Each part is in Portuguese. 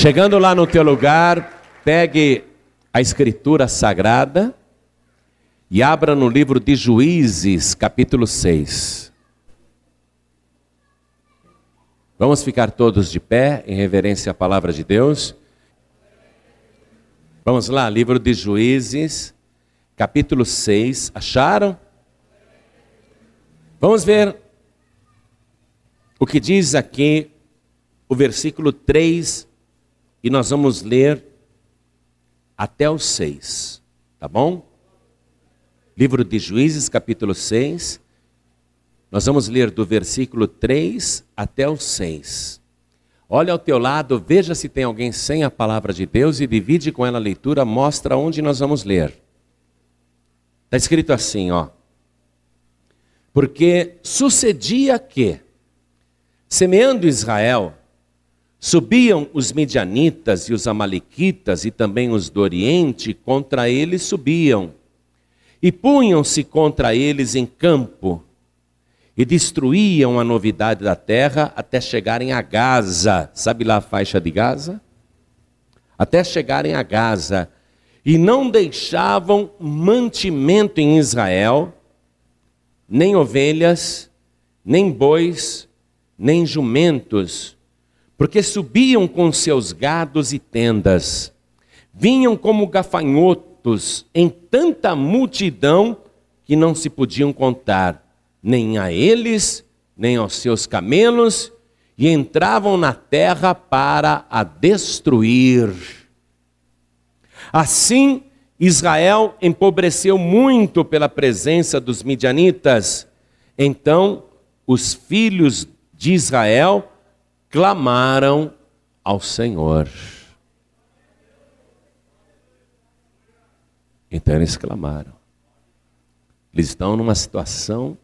Chegando lá no teu lugar, pegue a escritura sagrada e abra no livro de Juízes, capítulo 6. Vamos ficar todos de pé em reverência à palavra de Deus. Vamos lá, livro de Juízes, capítulo 6. Acharam? Vamos ver o que diz aqui o versículo 3 e nós vamos ler até o 6, tá bom? Livro de Juízes, capítulo 6. Nós vamos ler do versículo 3 até o 6. Olha ao teu lado, veja se tem alguém sem a palavra de Deus e divide com ela a leitura, mostra onde nós vamos ler. Está escrito assim, ó. Porque sucedia que, semeando Israel, Subiam os midianitas e os amalequitas e também os do Oriente, contra eles subiam. E punham-se contra eles em campo, e destruíam a novidade da terra até chegarem a Gaza. Sabe lá a faixa de Gaza? Até chegarem a Gaza. E não deixavam mantimento em Israel, nem ovelhas, nem bois, nem jumentos, porque subiam com seus gados e tendas, vinham como gafanhotos em tanta multidão que não se podiam contar, nem a eles, nem aos seus camelos, e entravam na terra para a destruir. Assim, Israel empobreceu muito pela presença dos midianitas. Então, os filhos de Israel clamaram ao Senhor. Então eles clamaram. Eles estão numa situação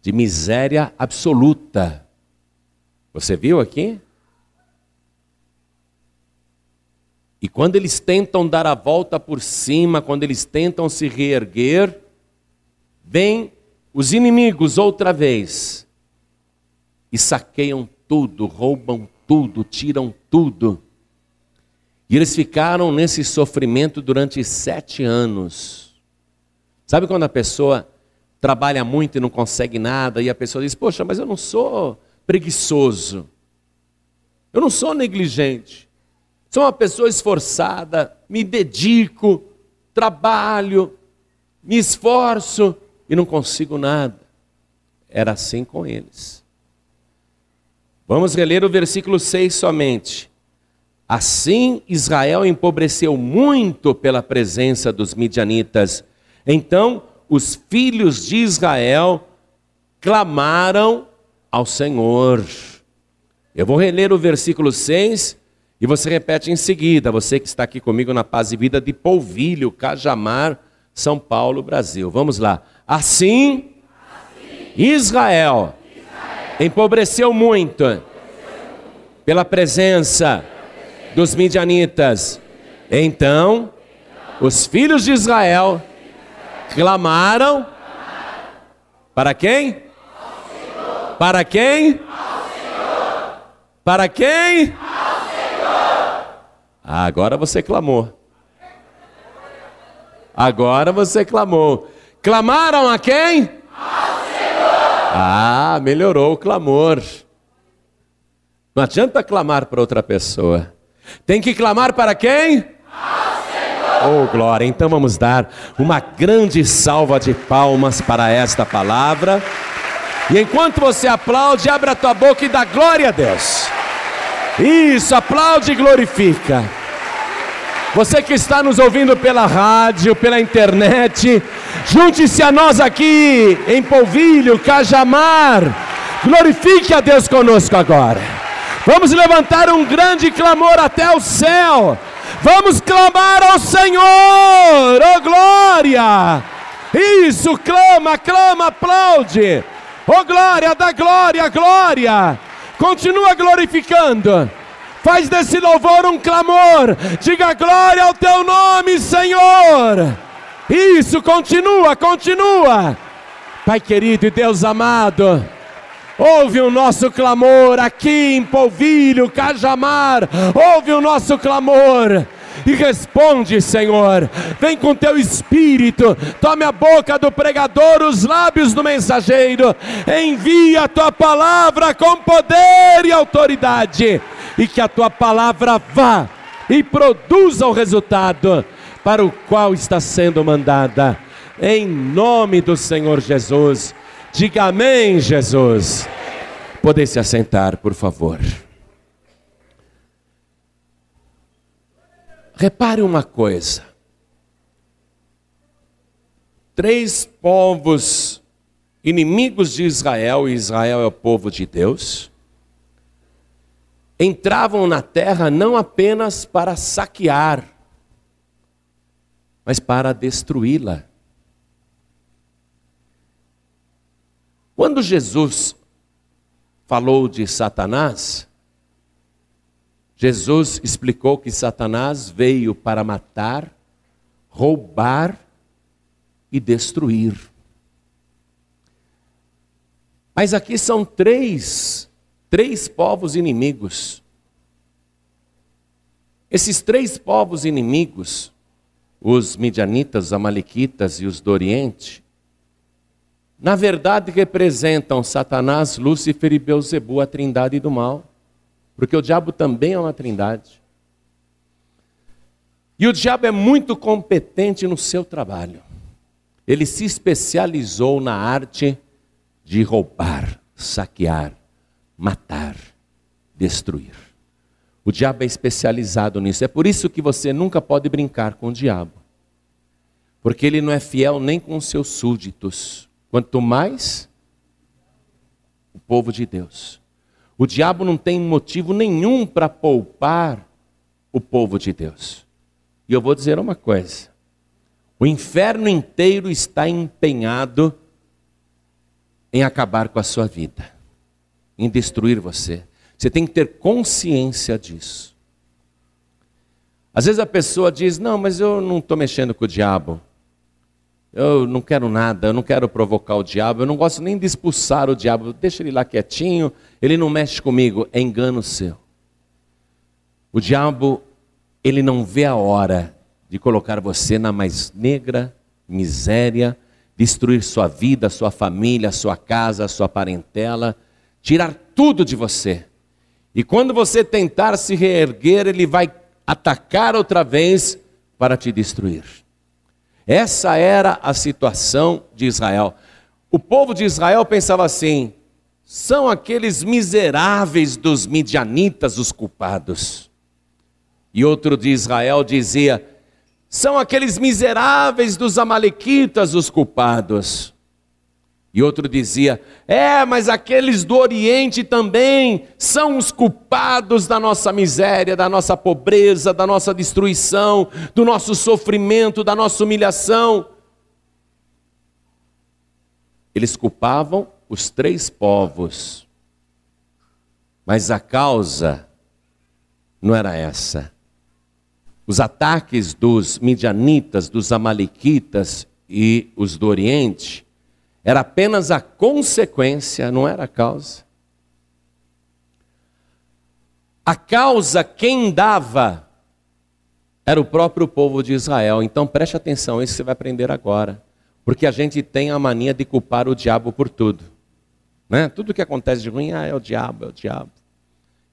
de miséria absoluta. Você viu aqui? E quando eles tentam dar a volta por cima, quando eles tentam se reerguer, vêm os inimigos outra vez e saqueiam tudo, roubam tudo, tiram tudo. E eles ficaram nesse sofrimento durante sete anos. Sabe quando a pessoa trabalha muito e não consegue nada, e a pessoa diz: Poxa, mas eu não sou preguiçoso, eu não sou negligente, sou uma pessoa esforçada, me dedico, trabalho, me esforço e não consigo nada. Era assim com eles. Vamos reler o versículo 6 somente. Assim Israel empobreceu muito pela presença dos midianitas. Então os filhos de Israel clamaram ao Senhor. Eu vou reler o versículo 6 e você repete em seguida, você que está aqui comigo na Paz e Vida de Polvilho, Cajamar, São Paulo, Brasil. Vamos lá. Assim, assim Israel empobreceu muito pela presença dos midianitas. Então, os filhos de Israel clamaram para quem? Para quem? Para quem? Ah, agora você clamou. Agora você clamou. Clamaram a quem? Ah, melhorou o clamor. Não adianta clamar para outra pessoa. Tem que clamar para quem? Oh, glória! Então vamos dar uma grande salva de palmas para esta palavra. E enquanto você aplaude, abra a tua boca e dá glória a Deus. Isso, aplaude e glorifica. Você que está nos ouvindo pela rádio, pela internet, junte-se a nós aqui em Polvilho, Cajamar. Glorifique a Deus conosco agora. Vamos levantar um grande clamor até o céu. Vamos clamar ao Senhor, oh glória! Isso, clama, clama, aplaude. Oh glória, da glória, glória. Continua glorificando. Faz desse louvor um clamor. Diga glória ao teu nome, Senhor. Isso, continua, continua. Pai querido e Deus amado, Ouve o nosso clamor aqui em Polvilho, Cajamar. Ouve o nosso clamor e responde, Senhor. Vem com teu espírito, tome a boca do pregador, os lábios do mensageiro, envia a tua palavra com poder e autoridade, e que a tua palavra vá e produza o resultado para o qual está sendo mandada. Em nome do Senhor Jesus. Diga amém, Jesus. Poder se assentar, por favor. Repare uma coisa. Três povos inimigos de Israel, e Israel é o povo de Deus, entravam na terra não apenas para saquear, mas para destruí-la. Quando Jesus falou de Satanás, Jesus explicou que Satanás veio para matar, roubar e destruir. Mas aqui são três, três povos inimigos. Esses três povos inimigos, os midianitas, amalequitas e os do Oriente, na verdade representam Satanás, Lúcifer e Beuzebu, a trindade do mal. Porque o diabo também é uma trindade. E o diabo é muito competente no seu trabalho. Ele se especializou na arte de roubar, saquear, matar, destruir. O diabo é especializado nisso. É por isso que você nunca pode brincar com o diabo. Porque ele não é fiel nem com seus súditos quanto mais o povo de Deus. O diabo não tem motivo nenhum para poupar o povo de Deus. E eu vou dizer uma coisa: o inferno inteiro está empenhado em acabar com a sua vida, em destruir você. Você tem que ter consciência disso. Às vezes a pessoa diz: Não, mas eu não estou mexendo com o diabo. Eu não quero nada, eu não quero provocar o diabo, eu não gosto nem de expulsar o diabo, deixa ele lá quietinho, ele não mexe comigo, é engano seu. O diabo, ele não vê a hora de colocar você na mais negra miséria, destruir sua vida, sua família, sua casa, sua parentela, tirar tudo de você. E quando você tentar se reerguer, ele vai atacar outra vez para te destruir. Essa era a situação de Israel. O povo de Israel pensava assim: são aqueles miseráveis dos midianitas os culpados. E outro de Israel dizia: são aqueles miseráveis dos amalequitas os culpados. E outro dizia: é, mas aqueles do Oriente também são os culpados da nossa miséria, da nossa pobreza, da nossa destruição, do nosso sofrimento, da nossa humilhação. Eles culpavam os três povos, mas a causa não era essa. Os ataques dos midianitas, dos amalequitas e os do Oriente era apenas a consequência, não era a causa. A causa, quem dava, era o próprio povo de Israel. Então preste atenção, isso você vai aprender agora. Porque a gente tem a mania de culpar o diabo por tudo. Né? Tudo que acontece de ruim, ah, é o diabo, é o diabo.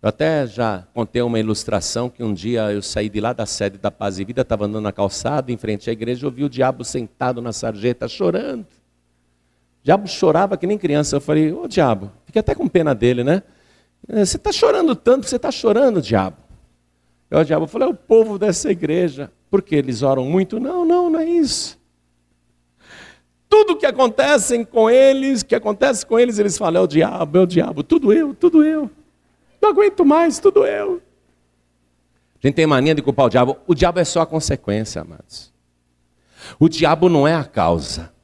Eu até já contei uma ilustração que um dia eu saí de lá da sede da Paz e Vida, estava andando na calçada, em frente à igreja, eu vi o diabo sentado na sarjeta chorando diabo chorava que nem criança. Eu falei, ô diabo, fiquei até com pena dele, né? É, você está chorando tanto, você está chorando, diabo. Eu, o diabo, falei, é o povo dessa igreja. Porque eles oram muito? Não, não, não é isso. Tudo que acontece com eles, que acontece com eles, eles falam, é o diabo, é o diabo, tudo eu, tudo eu. Não aguento mais, tudo eu. A gente tem mania de culpar o diabo. O diabo é só a consequência, amados. O diabo não é a causa.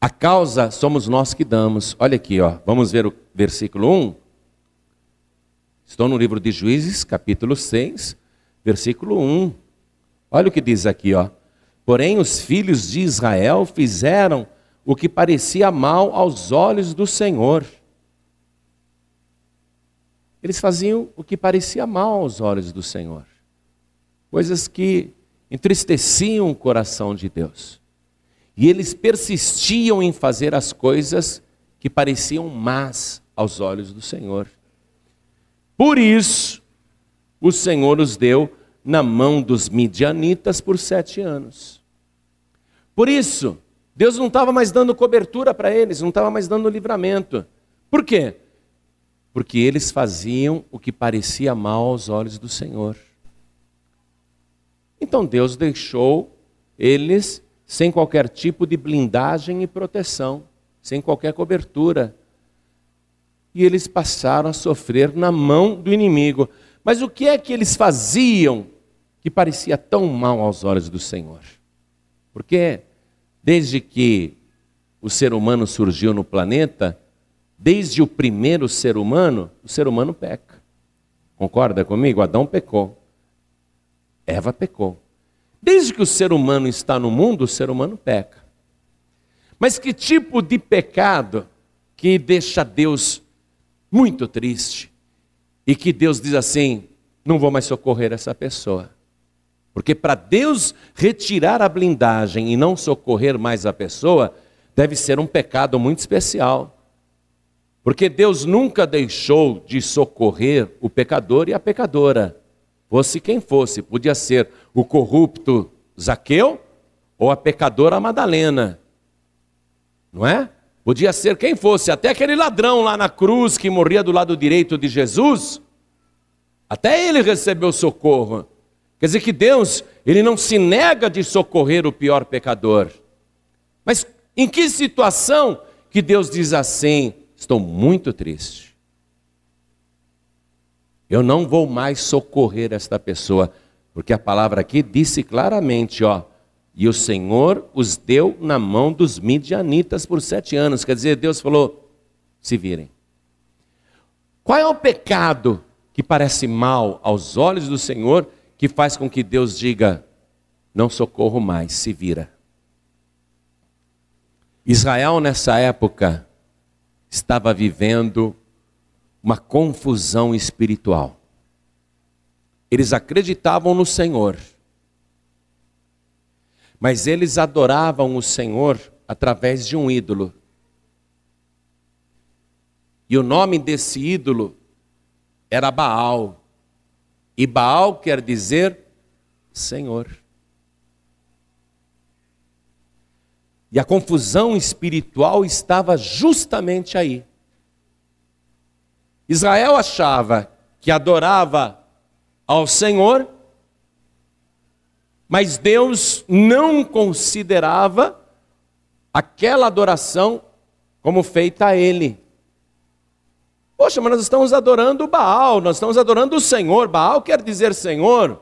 A causa somos nós que damos. Olha aqui, ó. Vamos ver o versículo 1. Estou no livro de Juízes, capítulo 6, versículo 1. Olha o que diz aqui, ó. Porém, os filhos de Israel fizeram o que parecia mal aos olhos do Senhor. Eles faziam o que parecia mal aos olhos do Senhor. Coisas que entristeciam o coração de Deus. E eles persistiam em fazer as coisas que pareciam más aos olhos do Senhor. Por isso, o Senhor os deu na mão dos midianitas por sete anos. Por isso, Deus não estava mais dando cobertura para eles, não estava mais dando livramento. Por quê? Porque eles faziam o que parecia mal aos olhos do Senhor. Então Deus deixou eles sem qualquer tipo de blindagem e proteção, sem qualquer cobertura. E eles passaram a sofrer na mão do inimigo. Mas o que é que eles faziam que parecia tão mal aos olhos do Senhor? Porque desde que o ser humano surgiu no planeta, desde o primeiro ser humano, o ser humano peca. Concorda comigo? Adão pecou. Eva pecou. Desde que o ser humano está no mundo, o ser humano peca. Mas que tipo de pecado que deixa Deus muito triste e que Deus diz assim: não vou mais socorrer essa pessoa? Porque para Deus retirar a blindagem e não socorrer mais a pessoa, deve ser um pecado muito especial. Porque Deus nunca deixou de socorrer o pecador e a pecadora fosse quem fosse, podia ser o corrupto Zaqueu ou a pecadora Madalena, não é? Podia ser quem fosse, até aquele ladrão lá na cruz que morria do lado direito de Jesus, até ele recebeu socorro. Quer dizer que Deus, ele não se nega de socorrer o pior pecador. Mas em que situação que Deus diz assim: estou muito triste. Eu não vou mais socorrer esta pessoa, porque a palavra aqui disse claramente, ó, e o Senhor os deu na mão dos midianitas por sete anos. Quer dizer, Deus falou: se virem. Qual é o pecado que parece mal aos olhos do Senhor, que faz com que Deus diga: não socorro mais, se vira? Israel, nessa época, estava vivendo uma confusão espiritual. Eles acreditavam no Senhor, mas eles adoravam o Senhor através de um ídolo. E o nome desse ídolo era Baal. E Baal quer dizer Senhor. E a confusão espiritual estava justamente aí. Israel achava que adorava ao Senhor, mas Deus não considerava aquela adoração como feita a Ele. Poxa, mas nós estamos adorando Baal, nós estamos adorando o Senhor. Baal quer dizer Senhor.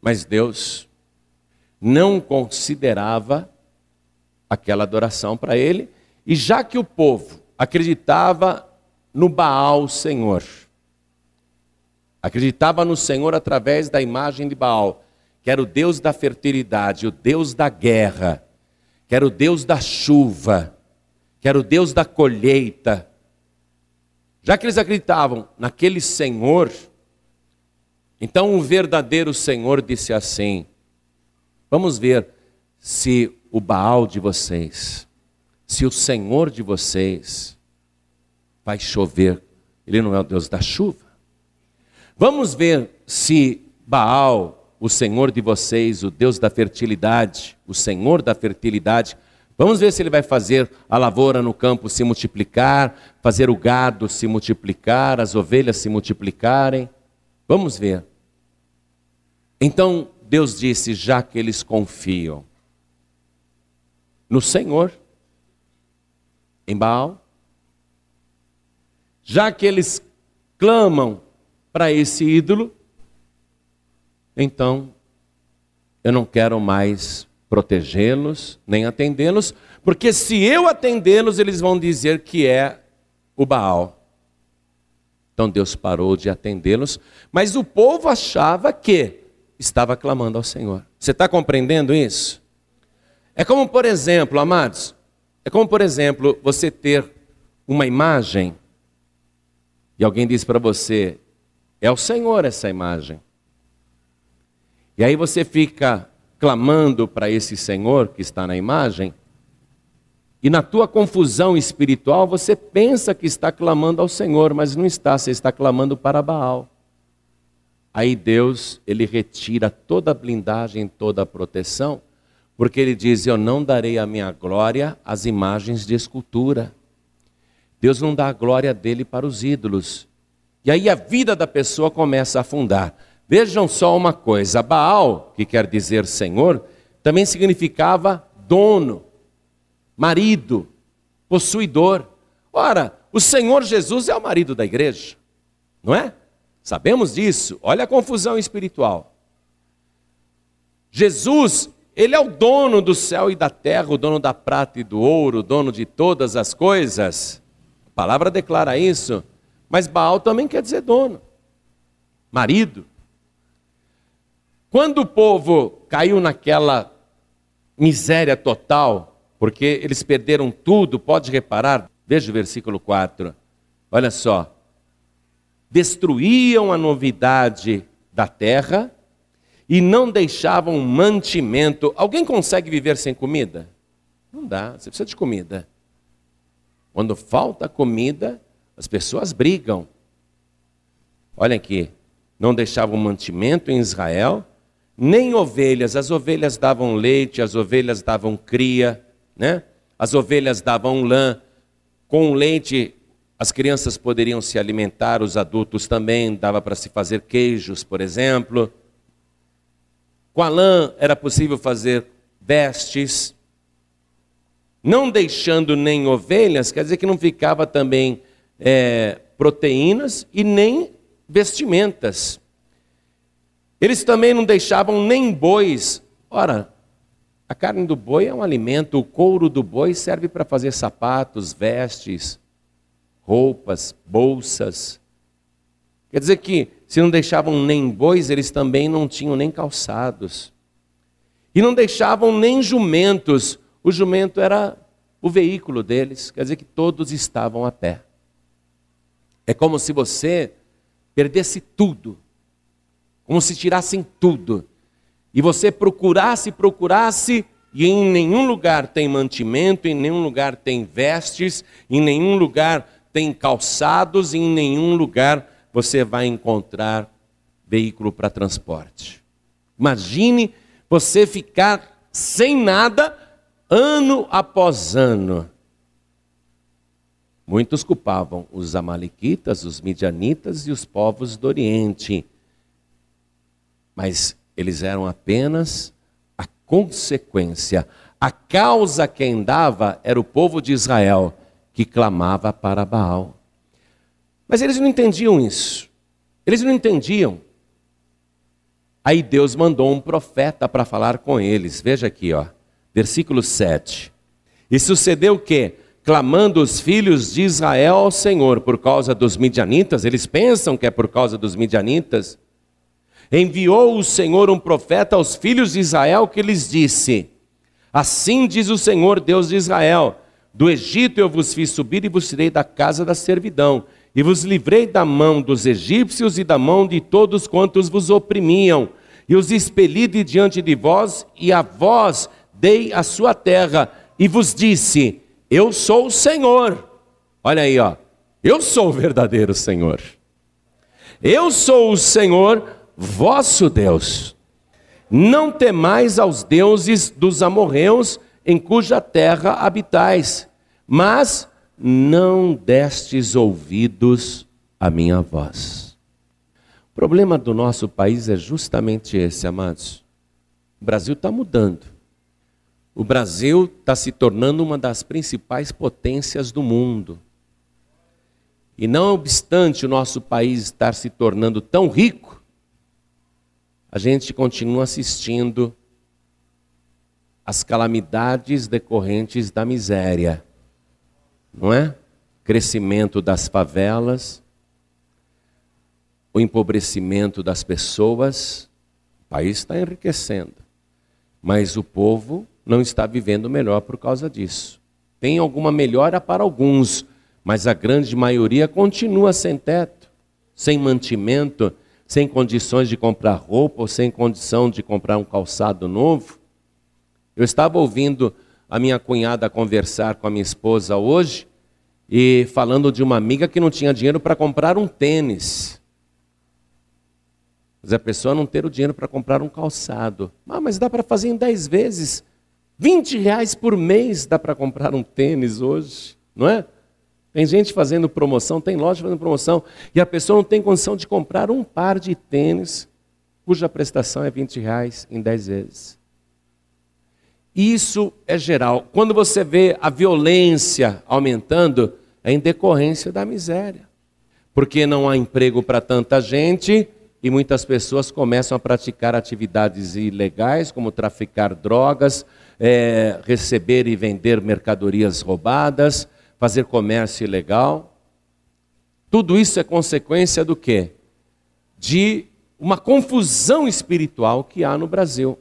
Mas Deus não considerava aquela adoração para ele, e já que o povo acreditava no Baal Senhor. Acreditava no Senhor através da imagem de Baal, que era o Deus da fertilidade, o Deus da guerra, que era o Deus da chuva, que era o Deus da colheita. Já que eles acreditavam naquele Senhor, então o verdadeiro Senhor disse assim: Vamos ver se o Baal de vocês, se o Senhor de vocês, vai chover. Ele não é o Deus da chuva. Vamos ver se Baal, o Senhor de vocês, o Deus da fertilidade, o Senhor da fertilidade, vamos ver se ele vai fazer a lavoura no campo se multiplicar, fazer o gado se multiplicar, as ovelhas se multiplicarem. Vamos ver. Então Deus disse: já que eles confiam no Senhor, em Baal, já que eles clamam para esse ídolo, então eu não quero mais protegê-los, nem atendê-los, porque se eu atendê-los, eles vão dizer que é o Baal. Então Deus parou de atendê-los, mas o povo achava que estava clamando ao Senhor. Você está compreendendo isso? É como, por exemplo, amados, é como, por exemplo, você ter uma imagem e alguém diz para você: é o Senhor essa imagem. E aí você fica clamando para esse Senhor que está na imagem, e na tua confusão espiritual você pensa que está clamando ao Senhor, mas não está, você está clamando para Baal. Aí Deus, ele retira toda a blindagem, toda a proteção, porque ele diz: Eu não darei a minha glória às imagens de escultura. Deus não dá a glória dele para os ídolos. E aí a vida da pessoa começa a afundar. Vejam só uma coisa: Baal, que quer dizer Senhor, também significava dono, marido, possuidor. Ora, o Senhor Jesus é o marido da igreja, não é? Sabemos disso. Olha a confusão espiritual. Jesus, ele é o dono do céu e da terra, o dono da prata e do ouro, o dono de todas as coisas. A palavra declara isso. Mas Baal também quer dizer dono, marido. Quando o povo caiu naquela miséria total, porque eles perderam tudo, pode reparar, veja o versículo 4. Olha só. Destruíam a novidade da terra e não deixavam mantimento. Alguém consegue viver sem comida? Não dá, você precisa de comida. Quando falta comida, as pessoas brigam. Olha aqui, não deixavam mantimento em Israel, nem ovelhas. As ovelhas davam leite, as ovelhas davam cria, né? As ovelhas davam lã. Com leite as crianças poderiam se alimentar, os adultos também, dava para se fazer queijos, por exemplo. Com a lã era possível fazer vestes. Não deixando nem ovelhas, quer dizer que não ficava também é, proteínas e nem vestimentas. Eles também não deixavam nem bois. Ora, a carne do boi é um alimento, o couro do boi serve para fazer sapatos, vestes, roupas, bolsas. Quer dizer que se não deixavam nem bois, eles também não tinham nem calçados. E não deixavam nem jumentos. O jumento era o veículo deles, quer dizer que todos estavam a pé. É como se você perdesse tudo, como se tirassem tudo, e você procurasse, procurasse, e em nenhum lugar tem mantimento, em nenhum lugar tem vestes, em nenhum lugar tem calçados, em nenhum lugar você vai encontrar veículo para transporte. Imagine você ficar sem nada ano após ano. Muitos culpavam os Amalequitas, os Midianitas e os povos do Oriente. Mas eles eram apenas a consequência. A causa quem dava era o povo de Israel, que clamava para Baal. Mas eles não entendiam isso. Eles não entendiam. Aí Deus mandou um profeta para falar com eles. Veja aqui, ó, versículo 7. E sucedeu o quê? Clamando os filhos de Israel ao Senhor por causa dos midianitas, eles pensam que é por causa dos midianitas. Enviou o Senhor um profeta aos filhos de Israel que lhes disse: Assim diz o Senhor Deus de Israel: Do Egito eu vos fiz subir e vos tirei da casa da servidão, e vos livrei da mão dos egípcios e da mão de todos quantos vos oprimiam, e os expeli de diante de vós, e a vós dei a sua terra, e vos disse: eu sou o Senhor. Olha aí, ó. Eu sou o verdadeiro Senhor. Eu sou o Senhor, vosso Deus. Não temais aos deuses dos amorreus em cuja terra habitais, mas não destes ouvidos à minha voz. O problema do nosso país é justamente esse, amados. O Brasil está mudando. O Brasil está se tornando uma das principais potências do mundo. E não obstante o nosso país estar se tornando tão rico, a gente continua assistindo as calamidades decorrentes da miséria, não é? Crescimento das favelas, o empobrecimento das pessoas, o país está enriquecendo, mas o povo não está vivendo melhor por causa disso. Tem alguma melhora para alguns, mas a grande maioria continua sem teto, sem mantimento, sem condições de comprar roupa ou sem condição de comprar um calçado novo. Eu estava ouvindo a minha cunhada conversar com a minha esposa hoje e falando de uma amiga que não tinha dinheiro para comprar um tênis. Mas a pessoa não ter o dinheiro para comprar um calçado. Ah, mas dá para fazer em 10 vezes. 20 reais por mês dá para comprar um tênis hoje, não é? Tem gente fazendo promoção, tem loja fazendo promoção, e a pessoa não tem condição de comprar um par de tênis, cuja prestação é 20 reais em 10 vezes. Isso é geral. Quando você vê a violência aumentando, é em decorrência da miséria. Porque não há emprego para tanta gente e muitas pessoas começam a praticar atividades ilegais, como traficar drogas, é, receber e vender mercadorias roubadas, fazer comércio ilegal. Tudo isso é consequência do quê? De uma confusão espiritual que há no Brasil.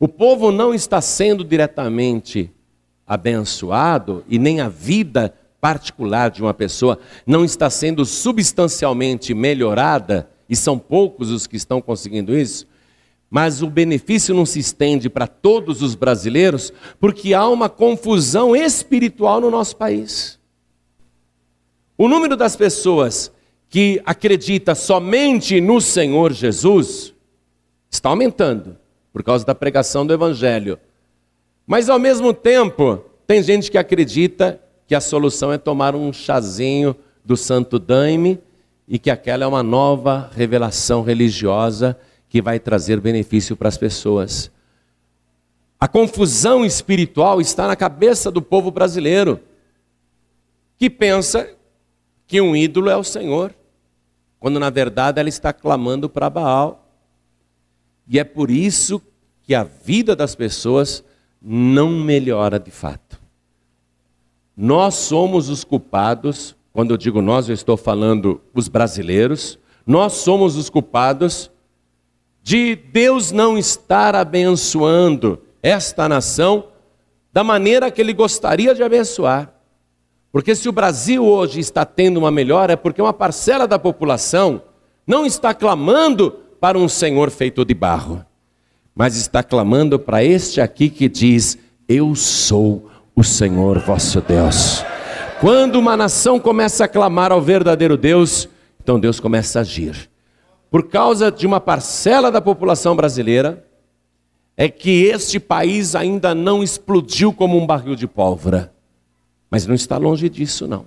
O povo não está sendo diretamente abençoado e nem a vida particular de uma pessoa não está sendo substancialmente melhorada, e são poucos os que estão conseguindo isso, mas o benefício não se estende para todos os brasileiros, porque há uma confusão espiritual no nosso país. O número das pessoas que acredita somente no Senhor Jesus está aumentando por causa da pregação do evangelho. Mas ao mesmo tempo, tem gente que acredita que a solução é tomar um chazinho do Santo Daime e que aquela é uma nova revelação religiosa que vai trazer benefício para as pessoas. A confusão espiritual está na cabeça do povo brasileiro, que pensa que um ídolo é o Senhor, quando na verdade ela está clamando para Baal. E é por isso que a vida das pessoas não melhora de fato. Nós somos os culpados, quando eu digo nós, eu estou falando os brasileiros, nós somos os culpados de Deus não estar abençoando esta nação da maneira que Ele gostaria de abençoar. Porque se o Brasil hoje está tendo uma melhora, é porque uma parcela da população não está clamando para um Senhor feito de barro, mas está clamando para este aqui que diz: Eu sou o Senhor vosso Deus. Quando uma nação começa a clamar ao verdadeiro Deus, então Deus começa a agir por causa de uma parcela da população brasileira, é que este país ainda não explodiu como um barril de pólvora. Mas não está longe disso, não.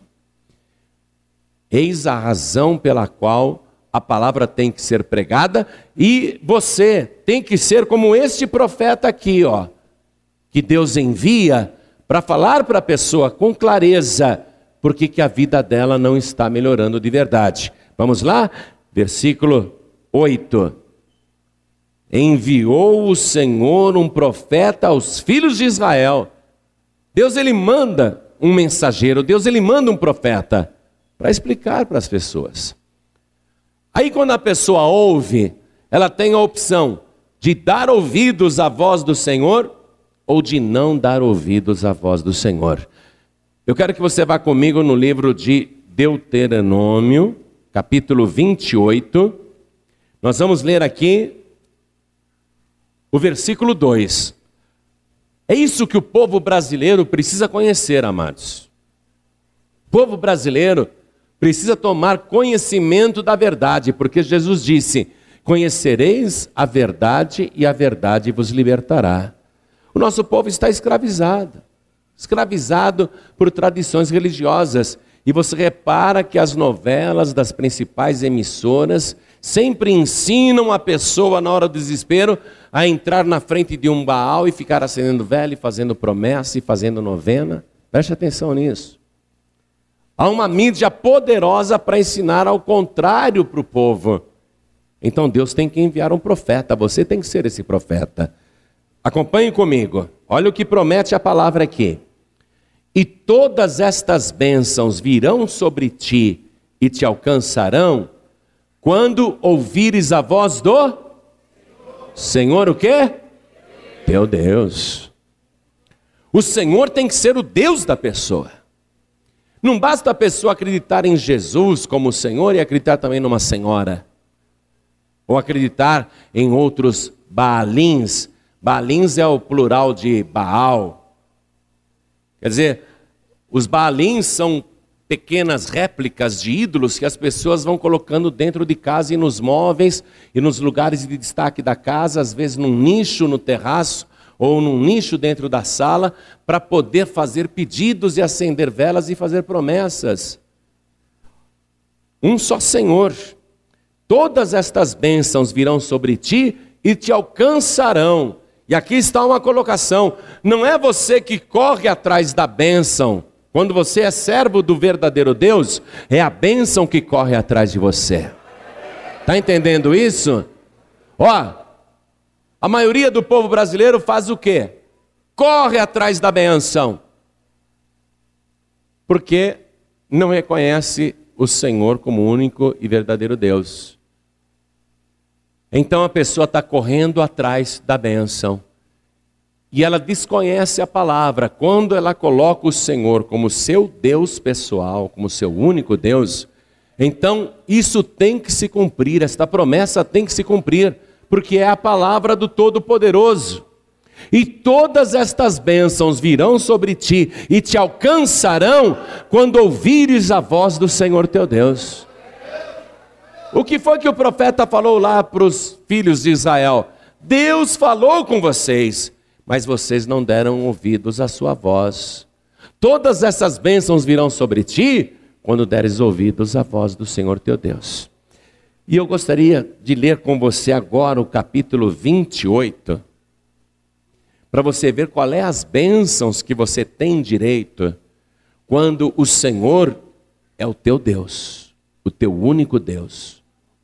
Eis a razão pela qual a palavra tem que ser pregada e você tem que ser como este profeta aqui, ó, que Deus envia para falar para a pessoa com clareza porque que a vida dela não está melhorando de verdade. Vamos lá? Versículo 8. Enviou o Senhor um profeta aos filhos de Israel. Deus ele manda um mensageiro, Deus ele manda um profeta para explicar para as pessoas. Aí quando a pessoa ouve, ela tem a opção de dar ouvidos à voz do Senhor ou de não dar ouvidos à voz do Senhor. Eu quero que você vá comigo no livro de Deuteronômio, capítulo 28. Nós vamos ler aqui o versículo 2. É isso que o povo brasileiro precisa conhecer, amados. O povo brasileiro precisa tomar conhecimento da verdade, porque Jesus disse: Conhecereis a verdade e a verdade vos libertará. O nosso povo está escravizado escravizado por tradições religiosas. E você repara que as novelas das principais emissoras sempre ensinam a pessoa, na hora do desespero, a entrar na frente de um Baal e ficar acendendo velho, fazendo promessa e fazendo novena. Preste atenção nisso. Há uma mídia poderosa para ensinar ao contrário para o povo. Então Deus tem que enviar um profeta, você tem que ser esse profeta. Acompanhe comigo, olha o que promete a palavra aqui. E todas estas bênçãos virão sobre ti e te alcançarão quando ouvires a voz do Senhor o quê? Teu Deus. O Senhor tem que ser o Deus da pessoa. Não basta a pessoa acreditar em Jesus como Senhor e acreditar também numa senhora. Ou acreditar em outros Baalins. Baalins é o plural de Baal. Quer dizer, os Baalins são pequenas réplicas de ídolos que as pessoas vão colocando dentro de casa e nos móveis e nos lugares de destaque da casa, às vezes num nicho no terraço ou num nicho dentro da sala, para poder fazer pedidos e acender velas e fazer promessas. Um só Senhor. Todas estas bênçãos virão sobre ti e te alcançarão. E aqui está uma colocação: não é você que corre atrás da bênção, quando você é servo do verdadeiro Deus, é a bênção que corre atrás de você. Está entendendo isso? Ó, a maioria do povo brasileiro faz o quê? Corre atrás da bênção. Porque não reconhece o Senhor como único e verdadeiro Deus. Então a pessoa está correndo atrás da bênção e ela desconhece a palavra, quando ela coloca o Senhor como seu Deus pessoal, como seu único Deus, então isso tem que se cumprir, esta promessa tem que se cumprir, porque é a palavra do Todo-Poderoso. E todas estas bênçãos virão sobre ti e te alcançarão quando ouvires a voz do Senhor teu Deus. O que foi que o profeta falou lá para os filhos de Israel? Deus falou com vocês mas vocês não deram ouvidos à sua voz. Todas essas bênçãos virão sobre ti quando deres ouvidos à voz do Senhor teu Deus. E eu gostaria de ler com você agora o capítulo 28, para você ver qual é as bênçãos que você tem direito quando o Senhor é o teu Deus, o teu único Deus,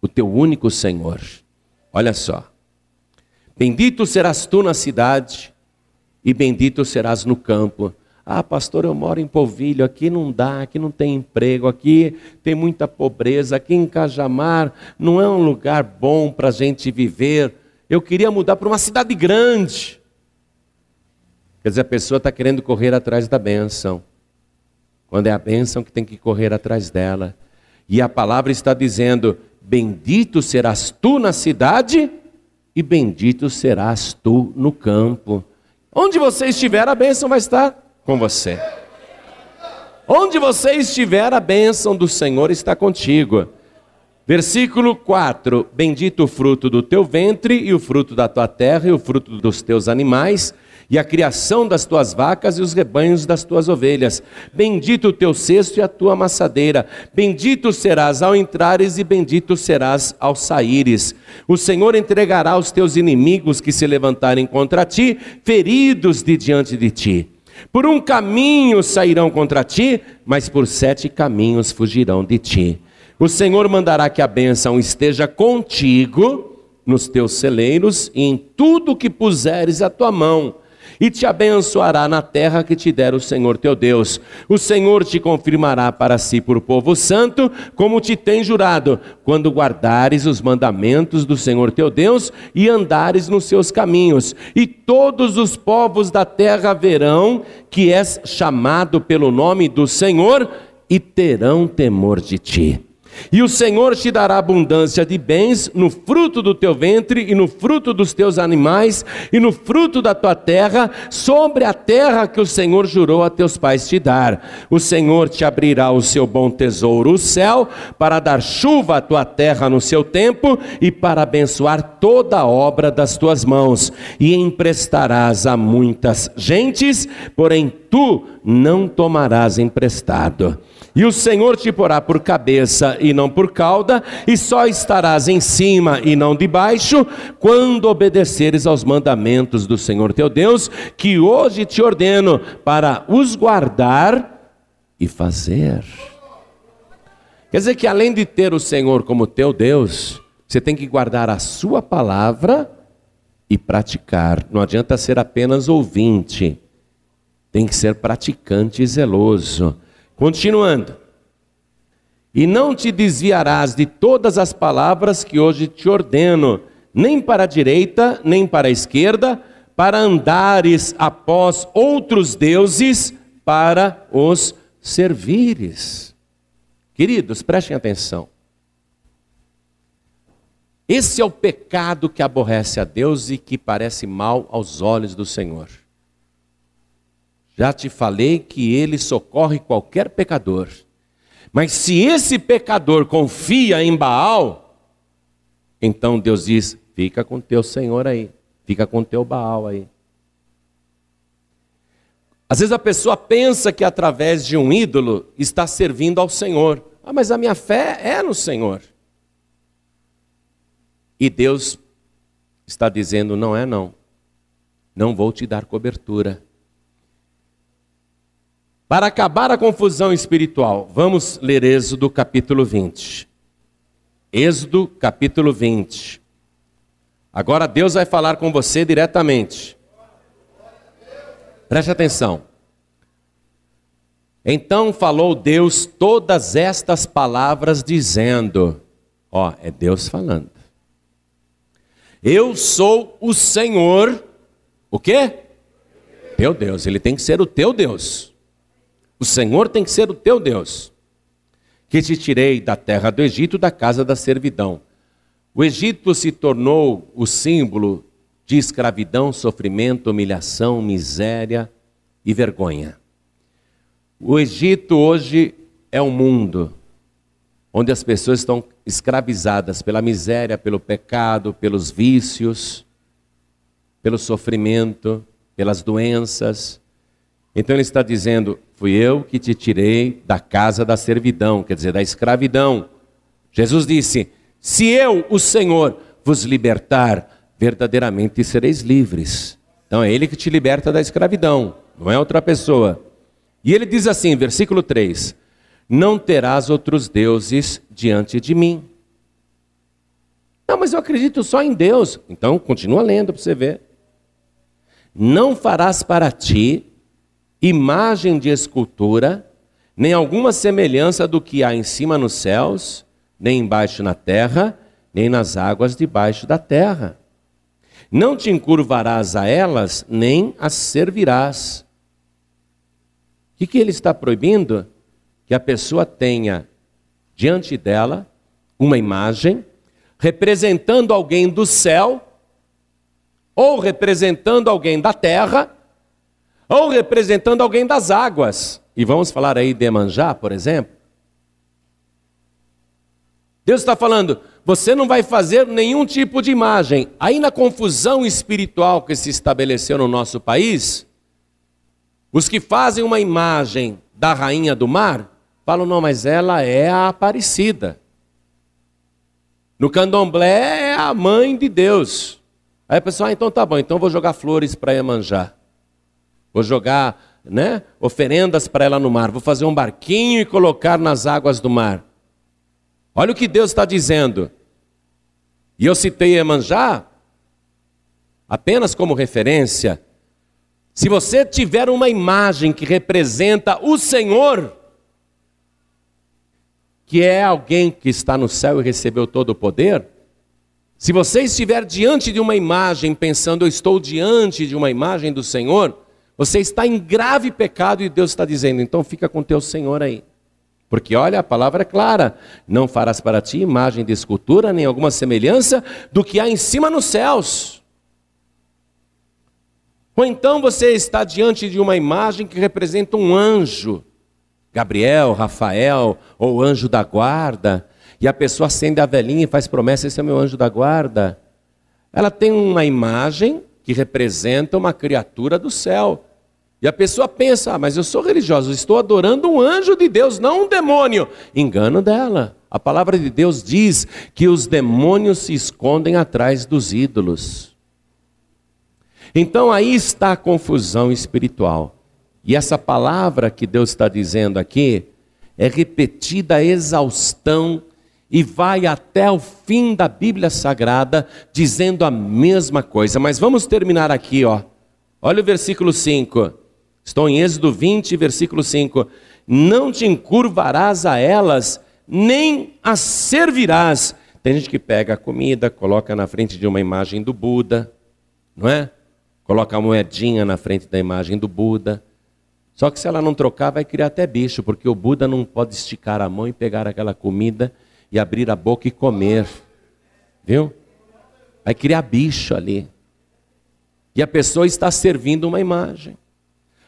o teu único Senhor. Olha só. Bendito serás tu na cidade, e bendito serás no campo. Ah, pastor, eu moro em Polvilho, aqui não dá, aqui não tem emprego, aqui tem muita pobreza, aqui em Cajamar não é um lugar bom para a gente viver. Eu queria mudar para uma cidade grande. Quer dizer, a pessoa está querendo correr atrás da bênção, quando é a bênção que tem que correr atrás dela. E a palavra está dizendo: Bendito serás tu na cidade, e bendito serás tu no campo. Onde você estiver, a bênção vai estar com você. Onde você estiver, a bênção do Senhor está contigo. Versículo 4: Bendito o fruto do teu ventre, e o fruto da tua terra, e o fruto dos teus animais, e a criação das tuas vacas e os rebanhos das tuas ovelhas. Bendito o teu cesto e a tua amassadeira. Bendito serás ao entrares e bendito serás ao saíres. O Senhor entregará os teus inimigos que se levantarem contra ti, feridos de diante de ti. Por um caminho sairão contra ti, mas por sete caminhos fugirão de ti. O Senhor mandará que a bênção esteja contigo nos teus celeiros e em tudo que puseres a tua mão e te abençoará na terra que te der o Senhor teu Deus. O Senhor te confirmará para si por povo santo, como te tem jurado, quando guardares os mandamentos do Senhor teu Deus e andares nos seus caminhos. E todos os povos da terra verão que és chamado pelo nome do Senhor e terão temor de ti. E o Senhor te dará abundância de bens no fruto do teu ventre e no fruto dos teus animais e no fruto da tua terra, sobre a terra que o Senhor jurou a teus pais te dar. O Senhor te abrirá o seu bom tesouro, o céu, para dar chuva à tua terra no seu tempo e para abençoar toda a obra das tuas mãos. E emprestarás a muitas gentes, porém tu não tomarás emprestado. E o Senhor te porá por cabeça e não por cauda, e só estarás em cima e não debaixo, quando obedeceres aos mandamentos do Senhor teu Deus, que hoje te ordeno para os guardar e fazer. Quer dizer que além de ter o Senhor como teu Deus, você tem que guardar a sua palavra e praticar. Não adianta ser apenas ouvinte, tem que ser praticante e zeloso. Continuando. E não te desviarás de todas as palavras que hoje te ordeno, nem para a direita, nem para a esquerda, para andares após outros deuses, para os servires. Queridos, prestem atenção. Esse é o pecado que aborrece a Deus e que parece mal aos olhos do Senhor. Já te falei que ele socorre qualquer pecador. Mas se esse pecador confia em Baal, então Deus diz: fica com teu Senhor aí, fica com teu Baal aí. Às vezes a pessoa pensa que através de um ídolo está servindo ao Senhor. Ah, mas a minha fé é no Senhor. E Deus está dizendo: não é não. Não vou te dar cobertura. Para acabar a confusão espiritual, vamos ler Êxodo capítulo 20. Êxodo capítulo 20. Agora Deus vai falar com você diretamente. Preste atenção. Então falou Deus todas estas palavras, dizendo: Ó, é Deus falando. Eu sou o Senhor, o quê? Teu Deus, ele tem que ser o teu Deus. O Senhor tem que ser o teu Deus, que te tirei da terra do Egito, da casa da servidão. O Egito se tornou o símbolo de escravidão, sofrimento, humilhação, miséria e vergonha. O Egito hoje é um mundo onde as pessoas estão escravizadas pela miséria, pelo pecado, pelos vícios, pelo sofrimento, pelas doenças. Então ele está dizendo: Fui eu que te tirei da casa da servidão, quer dizer, da escravidão. Jesus disse: Se eu, o Senhor, vos libertar, verdadeiramente sereis livres. Então é Ele que te liberta da escravidão, não é outra pessoa. E ele diz assim, versículo 3: Não terás outros deuses diante de mim. Não, mas eu acredito só em Deus. Então continua lendo para você ver. Não farás para ti imagem de escultura, nem alguma semelhança do que há em cima nos céus, nem embaixo na terra, nem nas águas debaixo da terra. Não te encurvarás a elas, nem as servirás. O que, que ele está proibindo? Que a pessoa tenha diante dela uma imagem representando alguém do céu, ou representando alguém da terra, ou representando alguém das águas. E vamos falar aí de Emanjá, por exemplo. Deus está falando, você não vai fazer nenhum tipo de imagem. Aí na confusão espiritual que se estabeleceu no nosso país, os que fazem uma imagem da rainha do mar, falam, não, mas ela é a Aparecida. No candomblé é a mãe de Deus. Aí a pessoa, ah, então tá bom, então vou jogar flores para Iemanjá. Vou jogar né, oferendas para ela no mar. Vou fazer um barquinho e colocar nas águas do mar. Olha o que Deus está dizendo. E eu citei Emanjá apenas como referência. Se você tiver uma imagem que representa o Senhor, que é alguém que está no céu e recebeu todo o poder, se você estiver diante de uma imagem pensando, eu estou diante de uma imagem do Senhor, você está em grave pecado e Deus está dizendo, então fica com teu Senhor aí. Porque olha, a palavra é clara: não farás para ti imagem de escultura, nem alguma semelhança do que há em cima nos céus. Ou então você está diante de uma imagem que representa um anjo, Gabriel, Rafael, ou anjo da guarda, e a pessoa acende a velhinha e faz promessa: esse é meu anjo da guarda. Ela tem uma imagem que representa uma criatura do céu. E a pessoa pensa, ah, mas eu sou religioso, estou adorando um anjo de Deus, não um demônio. Engano dela. A palavra de Deus diz que os demônios se escondem atrás dos ídolos. Então aí está a confusão espiritual. E essa palavra que Deus está dizendo aqui é repetida a exaustão e vai até o fim da Bíblia Sagrada dizendo a mesma coisa. Mas vamos terminar aqui, ó. Olha o versículo 5. Estou em Êxodo 20, versículo 5. Não te encurvarás a elas, nem as servirás. Tem gente que pega a comida, coloca na frente de uma imagem do Buda, não é? Coloca a moedinha na frente da imagem do Buda. Só que se ela não trocar, vai criar até bicho, porque o Buda não pode esticar a mão e pegar aquela comida e abrir a boca e comer. Viu? Vai criar bicho ali. E a pessoa está servindo uma imagem.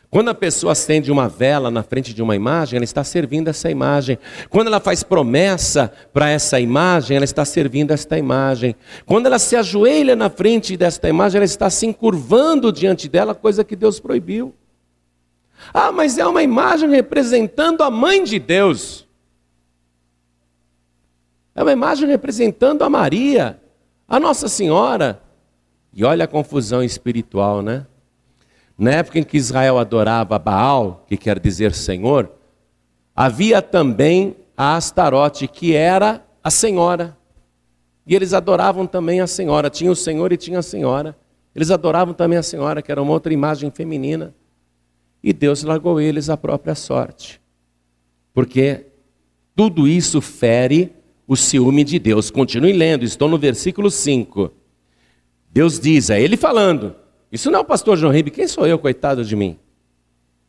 Quando a pessoa acende uma vela na frente de uma imagem, ela está servindo essa imagem. Quando ela faz promessa para essa imagem, ela está servindo esta imagem. Quando ela se ajoelha na frente desta imagem, ela está se encurvando diante dela, coisa que Deus proibiu. Ah, mas é uma imagem representando a mãe de Deus. É uma imagem representando a Maria, a Nossa Senhora. E olha a confusão espiritual, né? Na época em que Israel adorava Baal, que quer dizer Senhor, havia também a Astarote, que era a Senhora. E eles adoravam também a Senhora. Tinha o Senhor e tinha a Senhora. Eles adoravam também a Senhora, que era uma outra imagem feminina. E Deus largou eles à própria sorte. Porque tudo isso fere o ciúme de Deus. Continue lendo, estou no versículo 5. Deus diz, é Ele falando. Isso não é o pastor João Ribe, quem sou eu, coitado de mim?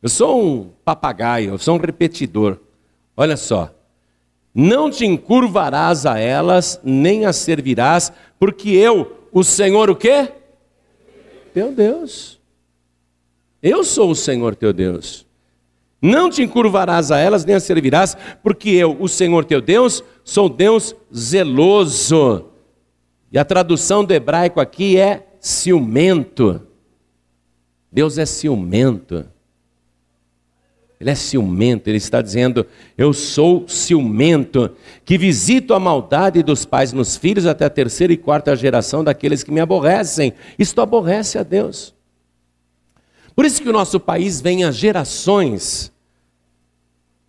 Eu sou um papagaio, eu sou um repetidor. Olha só. Não te encurvarás a elas, nem as servirás, porque eu, o Senhor, o quê? Teu Deus. Eu sou o Senhor teu Deus. Não te encurvarás a elas, nem as servirás, porque eu, o Senhor teu Deus, sou Deus zeloso. E a tradução do hebraico aqui é ciumento. Deus é ciumento. Ele é ciumento, ele está dizendo: Eu sou ciumento, que visito a maldade dos pais nos filhos até a terceira e quarta geração daqueles que me aborrecem. Isto aborrece a Deus. Por isso que o nosso país vem a gerações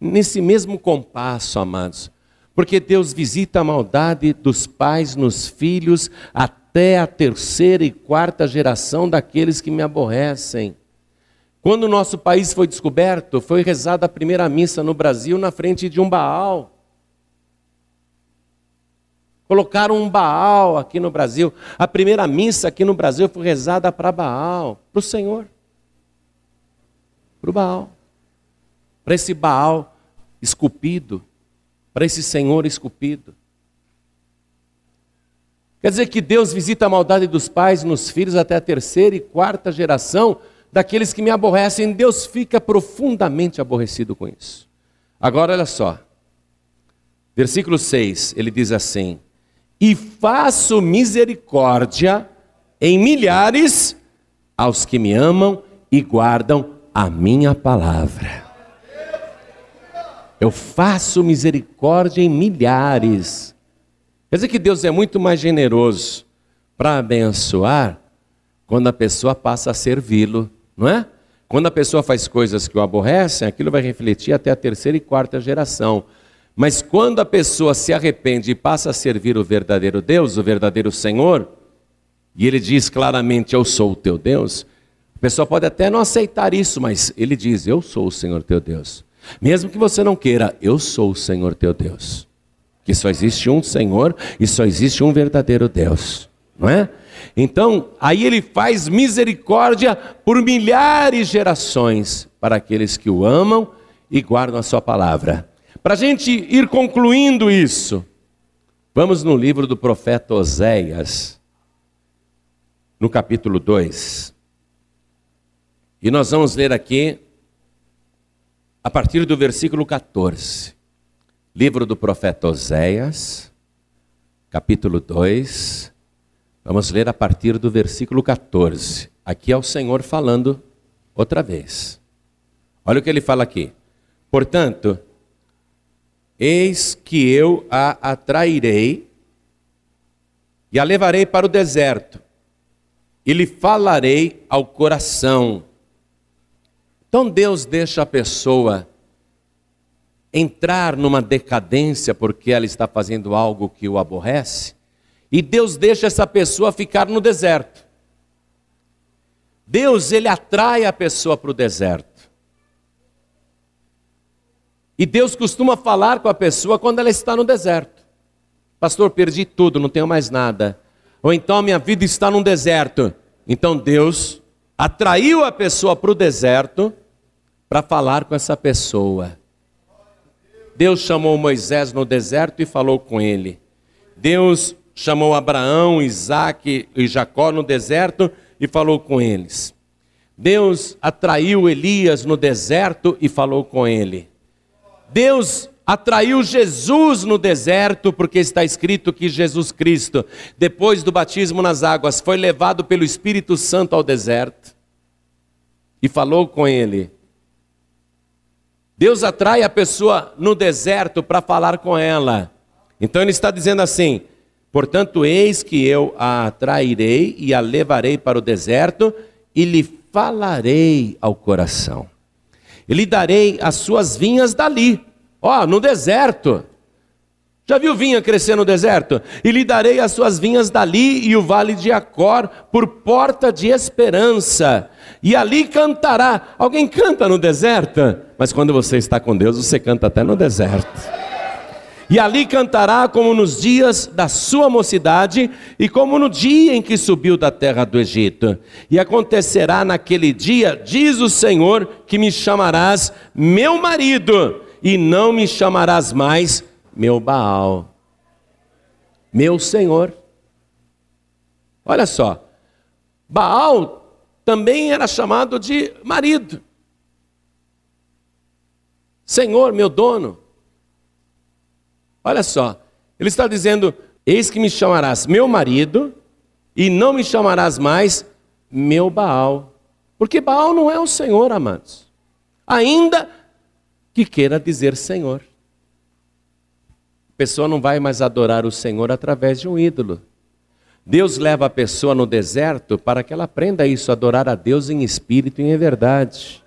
nesse mesmo compasso, amados. Porque Deus visita a maldade dos pais nos filhos até a terceira e quarta geração daqueles que me aborrecem. Quando o nosso país foi descoberto, foi rezada a primeira missa no Brasil na frente de um Baal. Colocaram um Baal aqui no Brasil. A primeira missa aqui no Brasil foi rezada para Baal, para o Senhor para o Baal. Para esse Baal esculpido, para esse Senhor esculpido. Quer dizer que Deus visita a maldade dos pais nos filhos até a terceira e quarta geração daqueles que me aborrecem. Deus fica profundamente aborrecido com isso. Agora olha só. Versículo 6, ele diz assim: E faço misericórdia em milhares aos que me amam e guardam a minha palavra. Eu faço misericórdia em milhares. Quer dizer que Deus é muito mais generoso para abençoar quando a pessoa passa a servi-lo, não é? Quando a pessoa faz coisas que o aborrecem, aquilo vai refletir até a terceira e quarta geração. Mas quando a pessoa se arrepende e passa a servir o verdadeiro Deus, o verdadeiro Senhor, e ele diz claramente: Eu sou o teu Deus, a pessoa pode até não aceitar isso, mas ele diz: Eu sou o Senhor teu Deus. Mesmo que você não queira, eu sou o Senhor teu Deus. Que só existe um Senhor e só existe um verdadeiro Deus, não é? Então, aí ele faz misericórdia por milhares de gerações para aqueles que o amam e guardam a sua palavra. Para a gente ir concluindo isso, vamos no livro do profeta Oséias, no capítulo 2. E nós vamos ler aqui, a partir do versículo 14, livro do profeta Oséias, capítulo 2, vamos ler a partir do versículo 14. Aqui é o Senhor falando outra vez. Olha o que ele fala aqui. Portanto, eis que eu a atrairei e a levarei para o deserto, e lhe falarei ao coração então Deus deixa a pessoa entrar numa decadência porque ela está fazendo algo que o aborrece, e Deus deixa essa pessoa ficar no deserto. Deus, ele atrai a pessoa para o deserto. E Deus costuma falar com a pessoa quando ela está no deserto. Pastor, perdi tudo, não tenho mais nada. Ou então minha vida está num deserto. Então Deus atraiu a pessoa para o deserto para falar com essa pessoa. Deus chamou Moisés no deserto e falou com ele. Deus chamou Abraão, Isaac e Jacó no deserto e falou com eles. Deus atraiu Elias no deserto e falou com ele. Deus atraiu Jesus no deserto, porque está escrito que Jesus Cristo, depois do batismo nas águas, foi levado pelo Espírito Santo ao deserto e falou com ele. Deus atrai a pessoa no deserto para falar com ela. Então ele está dizendo assim: portanto, eis que eu a atrairei e a levarei para o deserto e lhe falarei ao coração. E lhe darei as suas vinhas dali, ó, no deserto. Já viu vinha crescer no deserto? E lhe darei as suas vinhas dali e o vale de Acor por porta de esperança e ali cantará. Alguém canta no deserto, mas quando você está com Deus, você canta até no deserto. E ali cantará como nos dias da sua mocidade e como no dia em que subiu da terra do Egito. E acontecerá naquele dia, diz o Senhor, que me chamarás meu marido e não me chamarás mais meu Baal. Meu Senhor. Olha só. Baal também era chamado de marido. Senhor, meu dono. Olha só, ele está dizendo: Eis que me chamarás meu marido, e não me chamarás mais meu Baal. Porque Baal não é o Senhor, amados. Ainda que queira dizer Senhor. Pessoa não vai mais adorar o Senhor através de um ídolo. Deus leva a pessoa no deserto para que ela aprenda isso, adorar a Deus em espírito e em verdade.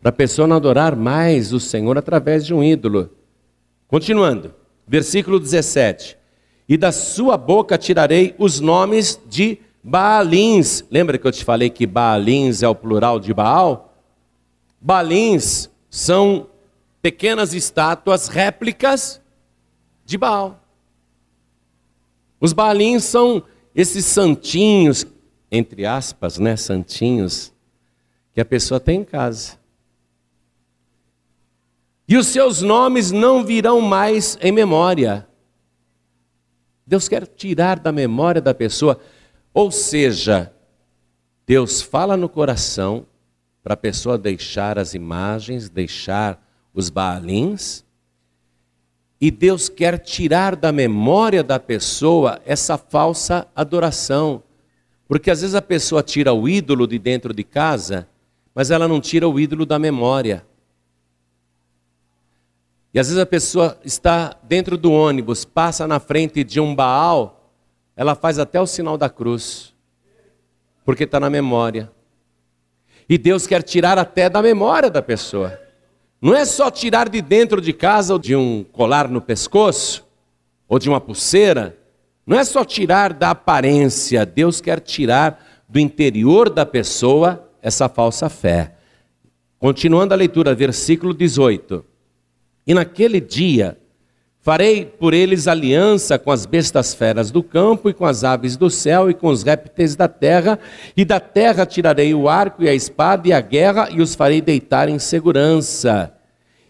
Para a pessoa não adorar mais o Senhor através de um ídolo. Continuando, versículo 17: E da sua boca tirarei os nomes de Baalins. Lembra que eu te falei que Baalins é o plural de Baal? Baalins são pequenas estátuas, réplicas de Baal. Os Baalins são esses santinhos, entre aspas, né, santinhos, que a pessoa tem em casa. E os seus nomes não virão mais em memória. Deus quer tirar da memória da pessoa, ou seja, Deus fala no coração para a pessoa deixar as imagens, deixar os baalins, e Deus quer tirar da memória da pessoa essa falsa adoração. Porque às vezes a pessoa tira o ídolo de dentro de casa, mas ela não tira o ídolo da memória. E às vezes a pessoa está dentro do ônibus, passa na frente de um Baal, ela faz até o sinal da cruz, porque está na memória. E Deus quer tirar até da memória da pessoa. Não é só tirar de dentro de casa ou de um colar no pescoço, ou de uma pulseira. Não é só tirar da aparência. Deus quer tirar do interior da pessoa essa falsa fé. Continuando a leitura, versículo 18. E naquele dia farei por eles aliança com as bestas feras do campo e com as aves do céu e com os répteis da terra, e da terra tirarei o arco e a espada e a guerra e os farei deitar em segurança.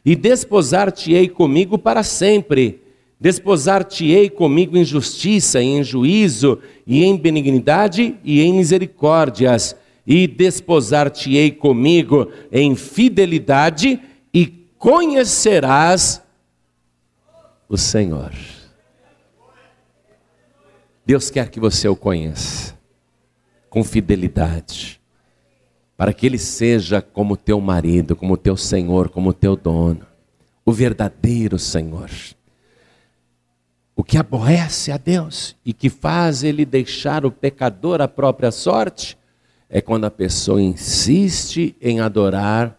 E desposar-te-ei comigo para sempre. Desposar-te-ei comigo em justiça, e em juízo, e em benignidade e em misericórdias. E desposar-te-ei comigo em fidelidade, e conhecerás o Senhor. Deus quer que você o conheça com fidelidade, para que ele seja como teu marido, como teu Senhor, como teu dono, o verdadeiro Senhor. O que aborrece a Deus e que faz ele deixar o pecador à própria sorte é quando a pessoa insiste em adorar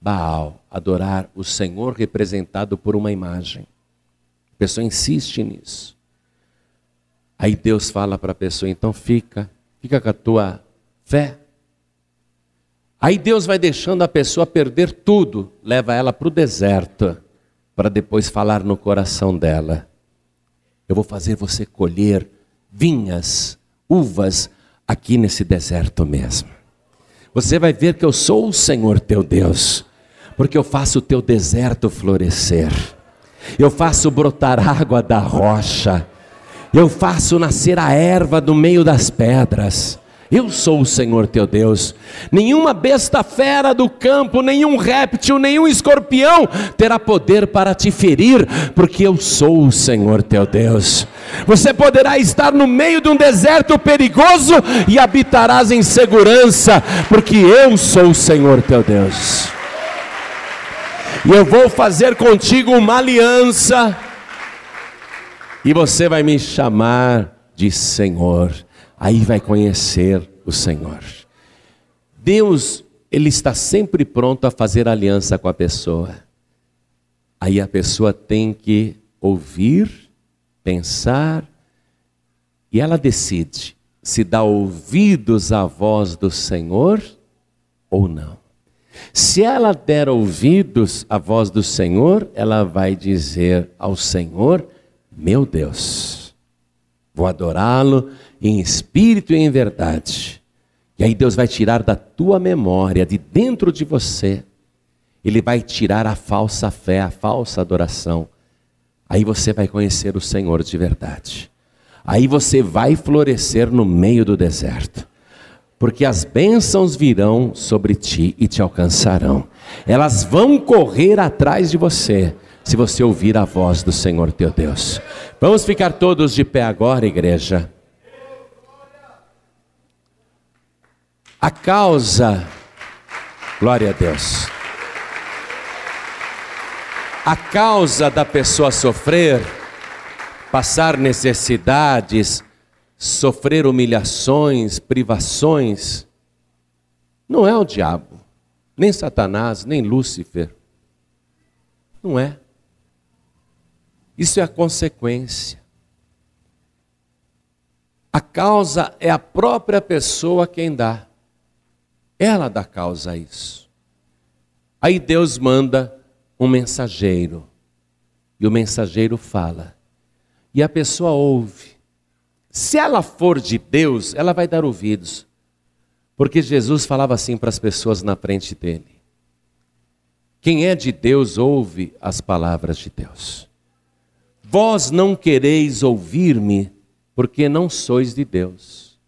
Baal, adorar o Senhor representado por uma imagem. A pessoa insiste nisso. Aí Deus fala para a pessoa: então fica, fica com a tua fé. Aí Deus vai deixando a pessoa perder tudo, leva ela para o deserto, para depois falar no coração dela: Eu vou fazer você colher vinhas, uvas, aqui nesse deserto mesmo. Você vai ver que eu sou o Senhor teu Deus. porque eu faço o teu deserto florescer, eu faço brotar água da rocha, eu faço nascer a erva do meio das pedras. Eu sou o Senhor teu Deus. Nenhuma besta fera do campo, nenhum réptil, nenhum escorpião terá poder para te ferir, porque eu sou o Senhor teu Deus. Você poderá estar no meio de um deserto perigoso e habitarás em segurança, porque eu sou o Senhor teu Deus. E eu vou fazer contigo uma aliança, e você vai me chamar de Senhor aí vai conhecer o Senhor. Deus, Ele está sempre pronto a fazer aliança com a pessoa. Aí a pessoa tem que ouvir, pensar, e ela decide se dá ouvidos à voz do Senhor ou não. Se ela der ouvidos à voz do Senhor, ela vai dizer ao Senhor: Meu Deus, vou adorá-lo, em espírito e em verdade. E aí Deus vai tirar da tua memória, de dentro de você, Ele vai tirar a falsa fé, a falsa adoração. Aí você vai conhecer o Senhor de verdade. Aí você vai florescer no meio do deserto. Porque as bênçãos virão sobre ti e te alcançarão. Elas vão correr atrás de você, se você ouvir a voz do Senhor teu Deus. Vamos ficar todos de pé agora, igreja. A causa, glória a Deus, a causa da pessoa sofrer, passar necessidades, sofrer humilhações, privações, não é o diabo, nem Satanás, nem Lúcifer. Não é. Isso é a consequência. A causa é a própria pessoa quem dá. Ela dá causa a isso. Aí Deus manda um mensageiro. E o mensageiro fala. E a pessoa ouve. Se ela for de Deus, ela vai dar ouvidos. Porque Jesus falava assim para as pessoas na frente dele. Quem é de Deus ouve as palavras de Deus. Vós não quereis ouvir-me, porque não sois de Deus.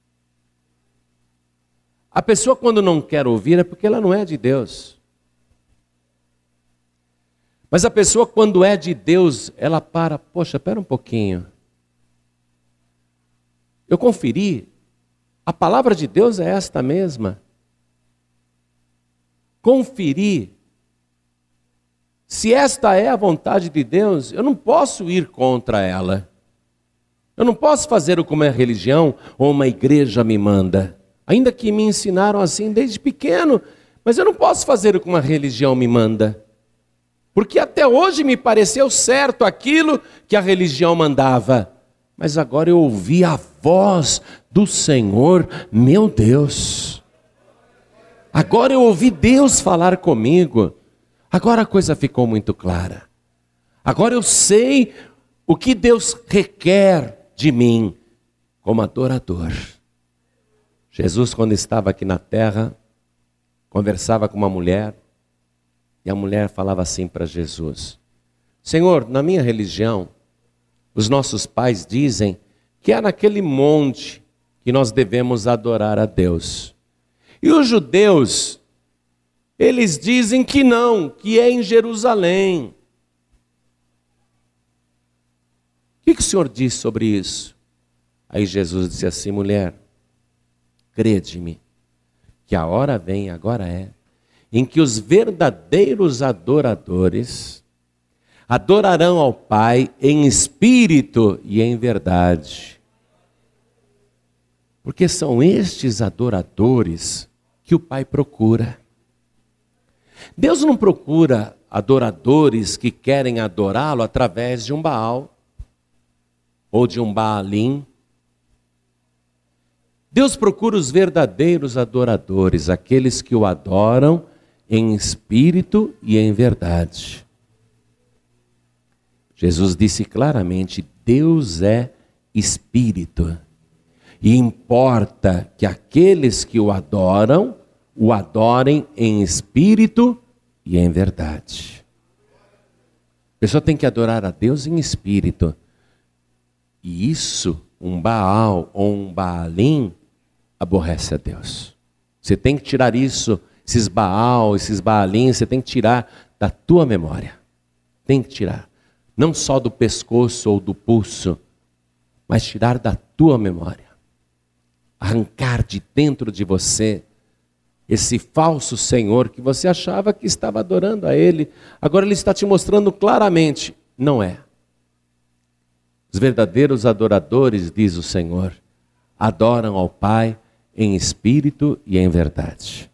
A pessoa, quando não quer ouvir, é porque ela não é de Deus. Mas a pessoa, quando é de Deus, ela para, poxa, espera um pouquinho. Eu conferi, a palavra de Deus é esta mesma. Conferi. Se esta é a vontade de Deus, eu não posso ir contra ela. Eu não posso fazer o como a religião ou uma igreja me manda. Ainda que me ensinaram assim desde pequeno, mas eu não posso fazer o que uma religião me manda. Porque até hoje me pareceu certo aquilo que a religião mandava. Mas agora eu ouvi a voz do Senhor, meu Deus. Agora eu ouvi Deus falar comigo. Agora a coisa ficou muito clara. Agora eu sei o que Deus requer de mim como adorador. Jesus, quando estava aqui na terra, conversava com uma mulher, e a mulher falava assim para Jesus: Senhor, na minha religião, os nossos pais dizem que é naquele monte que nós devemos adorar a Deus. E os judeus, eles dizem que não, que é em Jerusalém. O que, o Senhor diz sobre isso? Aí Jesus disse assim: mulher, crede-me, que a hora vem, agora é, em que os verdadeiros adoradores adorarão ao Pai em espírito e em verdade. Porque são estes adoradores que o Pai procura. Deus não procura adoradores que querem adorá-lo através de um Baal ou de um Baalim Deus procura os verdadeiros adoradores, aqueles que o adoram em espírito e em verdade. Jesus disse claramente: Deus é espírito. E importa que aqueles que o adoram, o adorem em espírito e em verdade. A pessoa tem que adorar a Deus em espírito. E isso, um Baal ou um Baalim, aborrece a Deus. Você tem que tirar isso, esses Baal, esses Baalim, você tem que tirar da tua memória. Tem que tirar. Não só do pescoço ou do pulso, mas tirar da tua memória. Arrancar de dentro de você esse falso Senhor que você achava que estava adorando a Ele, agora Ele está te mostrando claramente: não é. Os verdadeiros adoradores, diz o Senhor, adoram ao Pai em espírito e em verdade.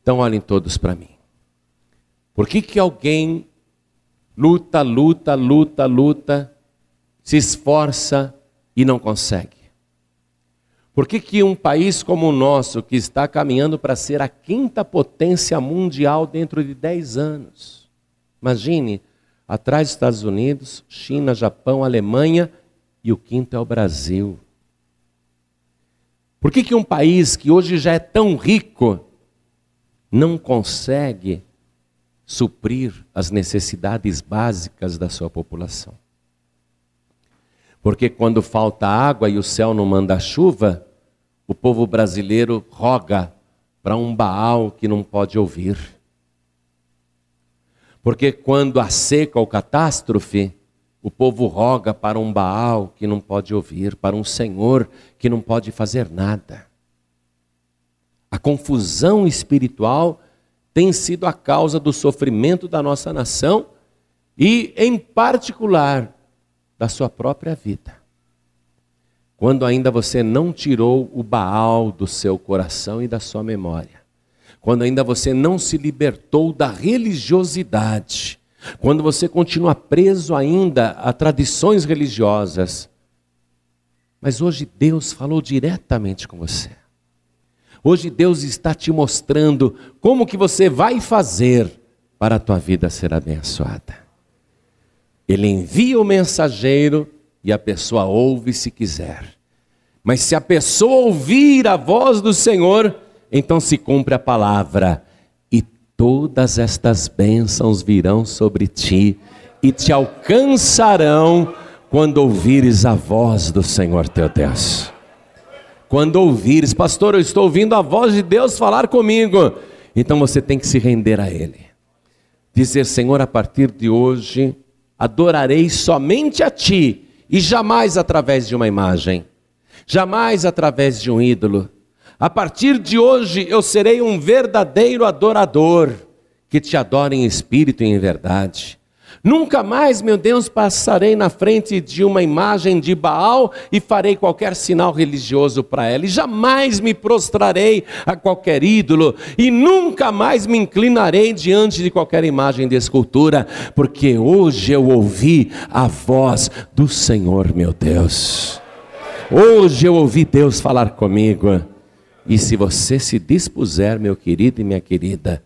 Então olhem todos para mim. Por que, que alguém luta, luta, luta, luta, se esforça e não consegue? Por que, que um país como o nosso, que está caminhando para ser a quinta potência mundial dentro de 10 anos, imagine, atrás dos Estados Unidos, China, Japão, Alemanha e o quinto é o Brasil. Por que, que um país que hoje já é tão rico não consegue suprir as necessidades básicas da sua população. Porque quando falta água e o céu não manda chuva, o povo brasileiro roga para um Baal que não pode ouvir. Porque quando há seca ou catástrofe, o povo roga para um Baal que não pode ouvir, para um Senhor que não pode fazer nada. A confusão espiritual tem sido a causa do sofrimento da nossa nação e, em particular, da sua própria vida. Quando ainda você não tirou o Baal do seu coração e da sua memória. Quando ainda você não se libertou da religiosidade. Quando você continua preso ainda a tradições religiosas. Mas hoje Deus falou diretamente com você. Hoje Deus está te mostrando como que você vai fazer para a tua vida ser abençoada. Ele envia o mensageiro e a pessoa ouve se quiser. Mas se a pessoa ouvir a voz do Senhor, então se cumpre a palavra, e todas estas bênçãos virão sobre ti e te alcançarão quando ouvires a voz do Senhor teu Deus. Quando ouvires, pastor, eu estou ouvindo a voz de Deus falar comigo. Então você tem que se render a Ele. Dizer, Senhor, a partir de hoje, adorarei somente a Ti e jamais através de uma imagem, jamais através de um ídolo. A partir de hoje eu serei um verdadeiro adorador que te adora em espírito e em verdade. Nunca mais, meu Deus, passarei na frente de uma imagem de Baal e farei qualquer sinal religioso para ela. E jamais me prostrarei a qualquer ídolo. E nunca mais me inclinarei diante de qualquer imagem de escultura. Porque hoje eu ouvi a voz do Senhor, meu Deus. Hoje eu ouvi Deus falar comigo. E se você se dispuser, meu querido e minha querida,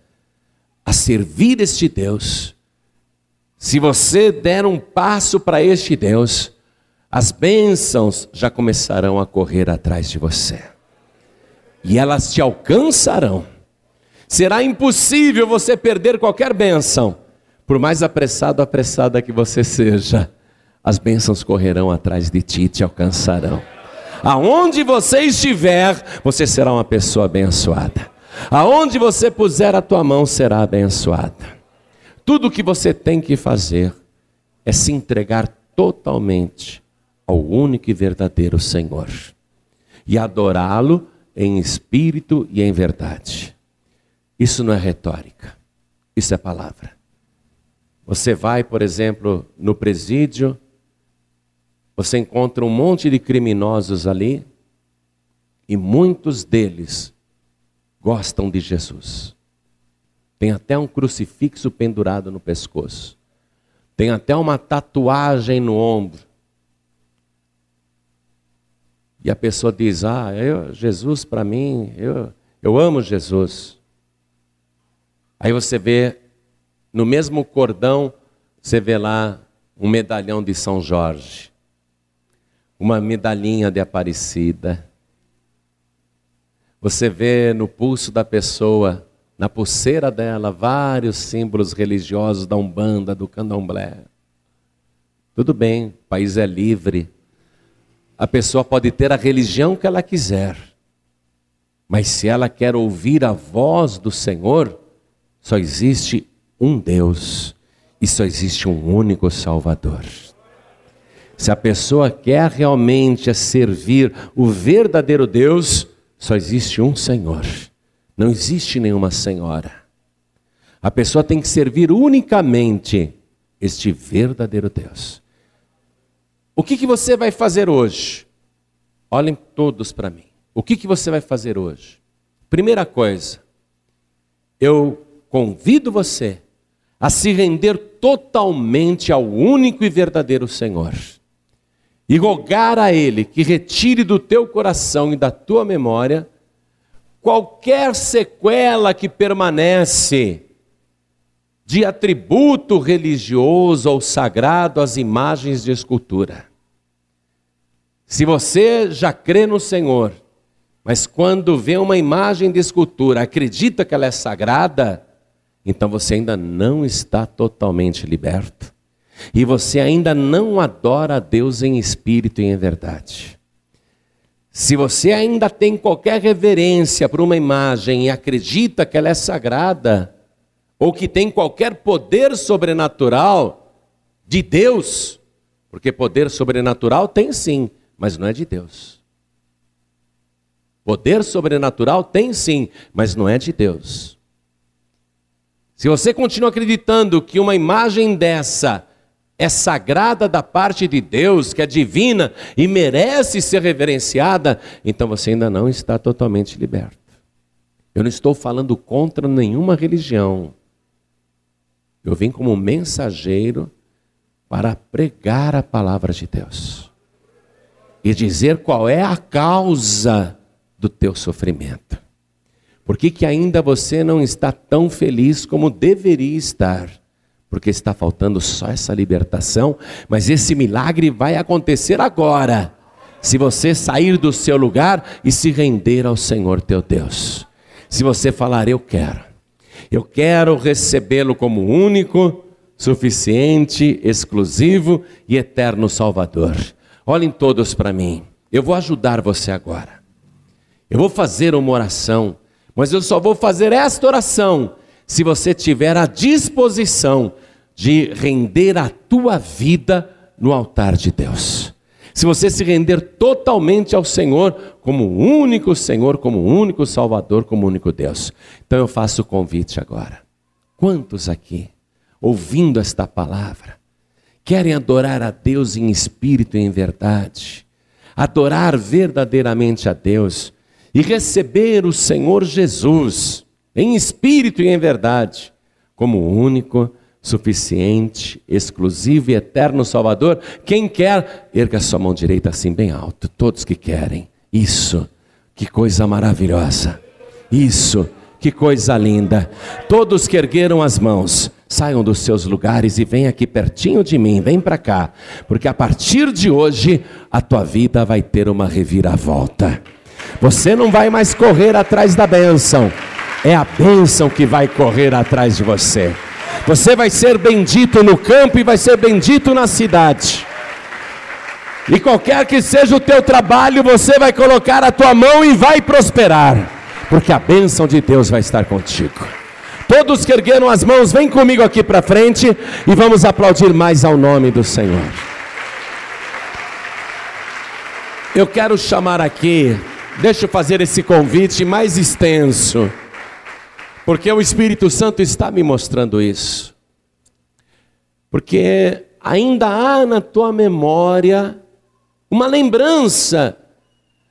a servir este Deus, se você der um passo para este Deus, as bênçãos já começarão a correr atrás de você. E elas te alcançarão. Será impossível você perder qualquer bênção, por mais apressado apressada que você seja. As bênçãos correrão atrás de ti e te alcançarão. Aonde você estiver, você será uma pessoa abençoada. Aonde você puser a tua mão, será abençoada. Tudo o que você tem que fazer é se entregar totalmente ao único e verdadeiro Senhor e adorá-lo em espírito e em verdade. Isso não é retórica, isso é palavra. Você vai, por exemplo, no presídio, você encontra um monte de criminosos ali e muitos deles gostam de Jesus. Tem até um crucifixo pendurado no pescoço. Tem até uma tatuagem no ombro. E a pessoa diz: Ah, eu, Jesus para mim, eu, eu amo Jesus. Aí você vê, no mesmo cordão, você vê lá um medalhão de São Jorge, uma medalhinha de Aparecida. Você vê no pulso da pessoa na pulseira dela vários símbolos religiosos da Umbanda, do Candomblé. Tudo bem, o país é livre. A pessoa pode ter a religião que ela quiser. Mas se ela quer ouvir a voz do Senhor, só existe um Deus e só existe um único Salvador. Se a pessoa quer realmente servir o verdadeiro Deus, só existe um Senhor. Não existe nenhuma senhora. A pessoa tem que servir unicamente este verdadeiro Deus. O que, que você vai fazer hoje? Olhem todos para mim. O que, que você vai fazer hoje? Primeira coisa, eu convido você a se render totalmente ao único e verdadeiro Senhor e rogar a Ele que retire do teu coração e da tua memória qualquer sequela que permanece de atributo religioso ou sagrado às imagens de escultura. Se você já crê no Senhor, mas quando vê uma imagem de escultura, acredita que ela é sagrada, então você ainda não está totalmente liberto e você ainda não adora a Deus em espírito e em verdade. Se você ainda tem qualquer reverência por uma imagem e acredita que ela é sagrada, ou que tem qualquer poder sobrenatural de Deus, porque poder sobrenatural tem sim, mas não é de Deus. Poder sobrenatural tem sim, mas não é de Deus. Se você continua acreditando que uma imagem dessa é sagrada da parte de Deus, que é divina e merece ser reverenciada, então você ainda não está totalmente liberto. Eu não estou falando contra nenhuma religião. Eu vim como mensageiro para pregar a palavra de Deus e dizer qual é a causa do teu sofrimento. Por que, que ainda você não está tão feliz como deveria estar? Porque está faltando só essa libertação, mas esse milagre vai acontecer agora, se você sair do seu lugar e se render ao Senhor teu Deus. Se você falar, eu quero, eu quero recebê-lo como único, suficiente, exclusivo e eterno Salvador. Olhem todos para mim, eu vou ajudar você agora. Eu vou fazer uma oração, mas eu só vou fazer esta oração se você tiver a disposição de render a tua vida no altar de Deus. Se você se render totalmente ao Senhor como único Senhor, como único Salvador, como único Deus. Então eu faço o convite agora. Quantos aqui, ouvindo esta palavra, querem adorar a Deus em espírito e em verdade? Adorar verdadeiramente a Deus e receber o Senhor Jesus em espírito e em verdade como único suficiente, exclusivo e eterno Salvador. Quem quer, erga sua mão direita assim bem alto. Todos que querem. Isso, que coisa maravilhosa. Isso, que coisa linda. Todos que ergueram as mãos, saiam dos seus lugares e venham aqui pertinho de mim, vem para cá, porque a partir de hoje a tua vida vai ter uma reviravolta. Você não vai mais correr atrás da bênção, é a bênção que vai correr atrás de você. Você vai ser bendito no campo e vai ser bendito na cidade. E qualquer que seja o teu trabalho, você vai colocar a tua mão e vai prosperar, porque a bênção de Deus vai estar contigo. Todos que ergueram as mãos, vem comigo aqui para frente e vamos aplaudir mais ao nome do Senhor. Eu quero chamar aqui, deixa eu fazer esse convite mais extenso. Porque o Espírito Santo está me mostrando isso. Porque ainda há na tua memória uma lembrança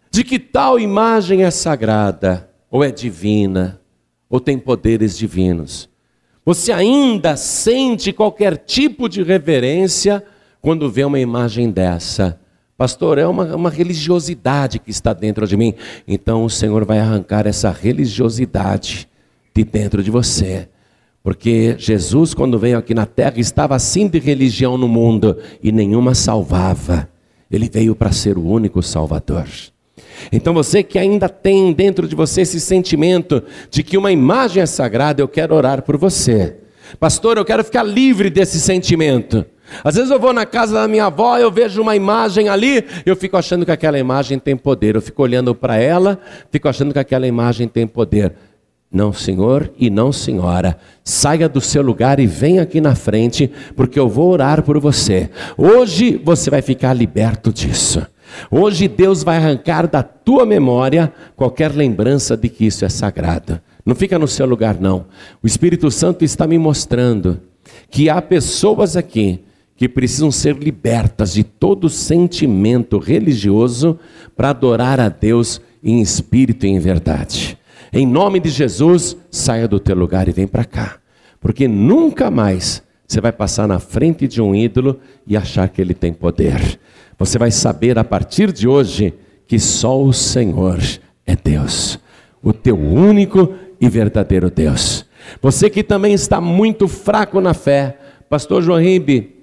de que tal imagem é sagrada, ou é divina, ou tem poderes divinos. Você ainda sente qualquer tipo de reverência quando vê uma imagem dessa. Pastor, é uma, uma religiosidade que está dentro de mim. Então o Senhor vai arrancar essa religiosidade de dentro de você. Porque Jesus, quando veio aqui na terra, estava assim de religião no mundo e nenhuma salvava. Ele veio para ser o único Salvador. Então você que ainda tem dentro de você esse sentimento de que uma imagem é sagrada, eu quero orar por você. Pastor, eu quero ficar livre desse sentimento. Às vezes eu vou na casa da minha avó, eu vejo uma imagem ali, eu fico achando que aquela imagem tem poder. Eu fico olhando para ela, fico achando que aquela imagem tem poder. Não, senhor e não, senhora. Saia do seu lugar e venha aqui na frente, porque eu vou orar por você. Hoje você vai ficar liberto disso. Hoje Deus vai arrancar da tua memória qualquer lembrança de que isso é sagrado. Não fica no seu lugar, não. O Espírito Santo está me mostrando que há pessoas aqui que precisam ser libertas de todo sentimento religioso para adorar a Deus em espírito e em verdade. Em nome de Jesus, saia do teu lugar e vem para cá, porque nunca mais você vai passar na frente de um ídolo e achar que ele tem poder. Você vai saber a partir de hoje que só o Senhor é Deus, o teu único e verdadeiro Deus. Você que também está muito fraco na fé, Pastor João Ribe,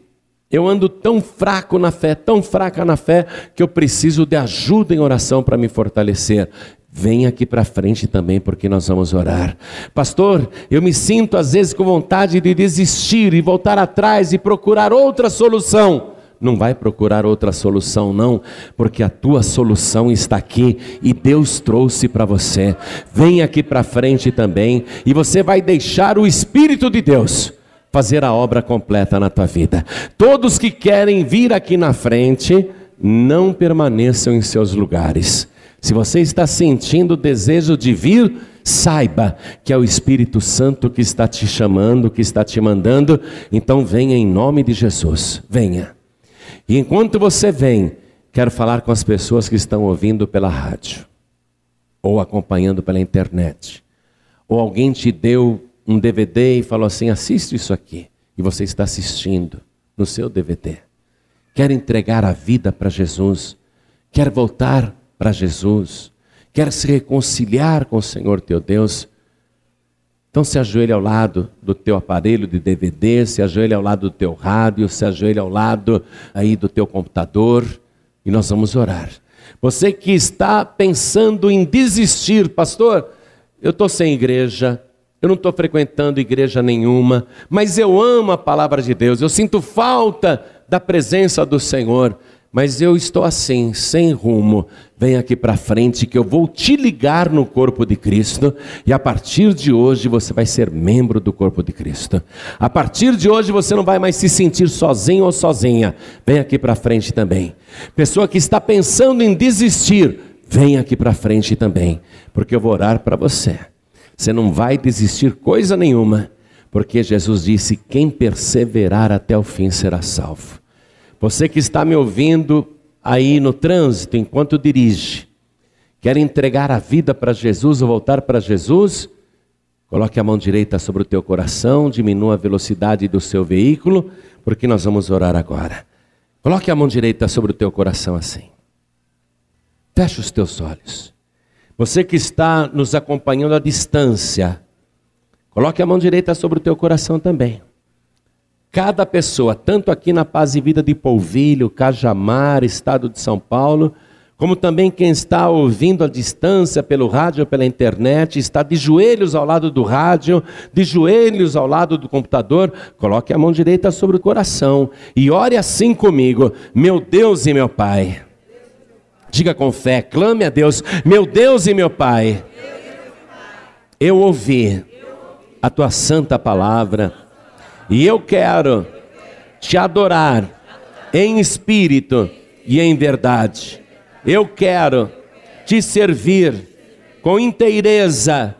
eu ando tão fraco na fé, tão fraca na fé, que eu preciso de ajuda em oração para me fortalecer. Vem aqui para frente também, porque nós vamos orar. Pastor, eu me sinto às vezes com vontade de desistir e voltar atrás e procurar outra solução não vai procurar outra solução, não, porque a tua solução está aqui e Deus trouxe para você. Vem aqui para frente também e você vai deixar o Espírito de Deus fazer a obra completa na tua vida. Todos que querem vir aqui na frente, não permaneçam em seus lugares. Se você está sentindo o desejo de vir, saiba que é o Espírito Santo que está te chamando, que está te mandando, então venha em nome de Jesus. Venha. E enquanto você vem, quero falar com as pessoas que estão ouvindo pela rádio, ou acompanhando pela internet, ou alguém te deu um DVD e falou assim: assiste isso aqui, e você está assistindo no seu DVD. Quer entregar a vida para Jesus, quer voltar para Jesus, quer se reconciliar com o Senhor teu Deus, então se ajoelha ao lado do teu aparelho de DVD, se ajoelha ao lado do teu rádio, se ajoelha ao lado aí do teu computador e nós vamos orar. Você que está pensando em desistir, pastor, eu estou sem igreja, eu não estou frequentando igreja nenhuma, mas eu amo a palavra de Deus, eu sinto falta da presença do Senhor mas eu estou assim, sem rumo. Vem aqui para frente que eu vou te ligar no corpo de Cristo e a partir de hoje você vai ser membro do corpo de Cristo. A partir de hoje você não vai mais se sentir sozinho ou sozinha. Vem aqui para frente também. Pessoa que está pensando em desistir, vem aqui para frente também, porque eu vou orar para você. Você não vai desistir coisa nenhuma, porque Jesus disse: quem perseverar até o fim será salvo. Você que está me ouvindo aí no trânsito, enquanto dirige, quer entregar a vida para Jesus ou voltar para Jesus? Coloque a mão direita sobre o teu coração, diminua a velocidade do seu veículo, porque nós vamos orar agora. Coloque a mão direita sobre o teu coração assim. Feche os teus olhos. Você que está nos acompanhando à distância, coloque a mão direita sobre o teu coração também. Cada pessoa, tanto aqui na Paz e Vida de Polvilho, Cajamar, Estado de São Paulo, como também quem está ouvindo à distância pelo rádio ou pela internet, está de joelhos ao lado do rádio, de joelhos ao lado do computador, coloque a mão direita sobre o coração e ore assim comigo: Meu Deus e meu Pai. Diga com fé, clame a Deus: Meu Deus e meu Pai. Eu ouvi a tua santa palavra e eu quero te adorar em espírito e em verdade. Eu quero te servir com inteireza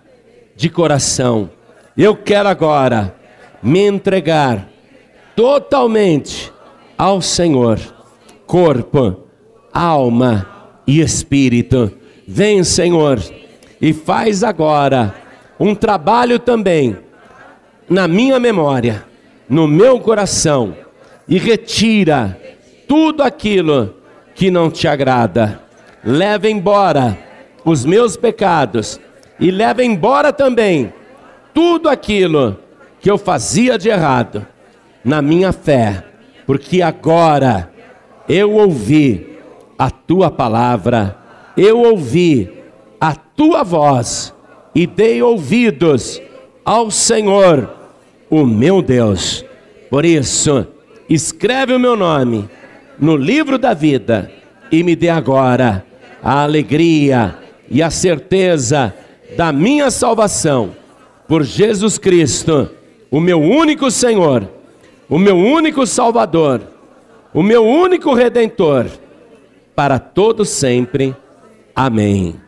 de coração. Eu quero agora me entregar totalmente ao Senhor, corpo, alma e espírito. Vem, Senhor, e faz agora um trabalho também na minha memória no meu coração e retira tudo aquilo que não te agrada. Leva embora os meus pecados e leva embora também tudo aquilo que eu fazia de errado na minha fé, porque agora eu ouvi a tua palavra eu ouvi a tua voz e dei ouvidos ao Senhor, o meu Deus. Por isso, escreve o meu nome no livro da vida e me dê agora a alegria e a certeza da minha salvação por Jesus Cristo, o meu único Senhor, o meu único Salvador, o meu único Redentor, para todo sempre. Amém.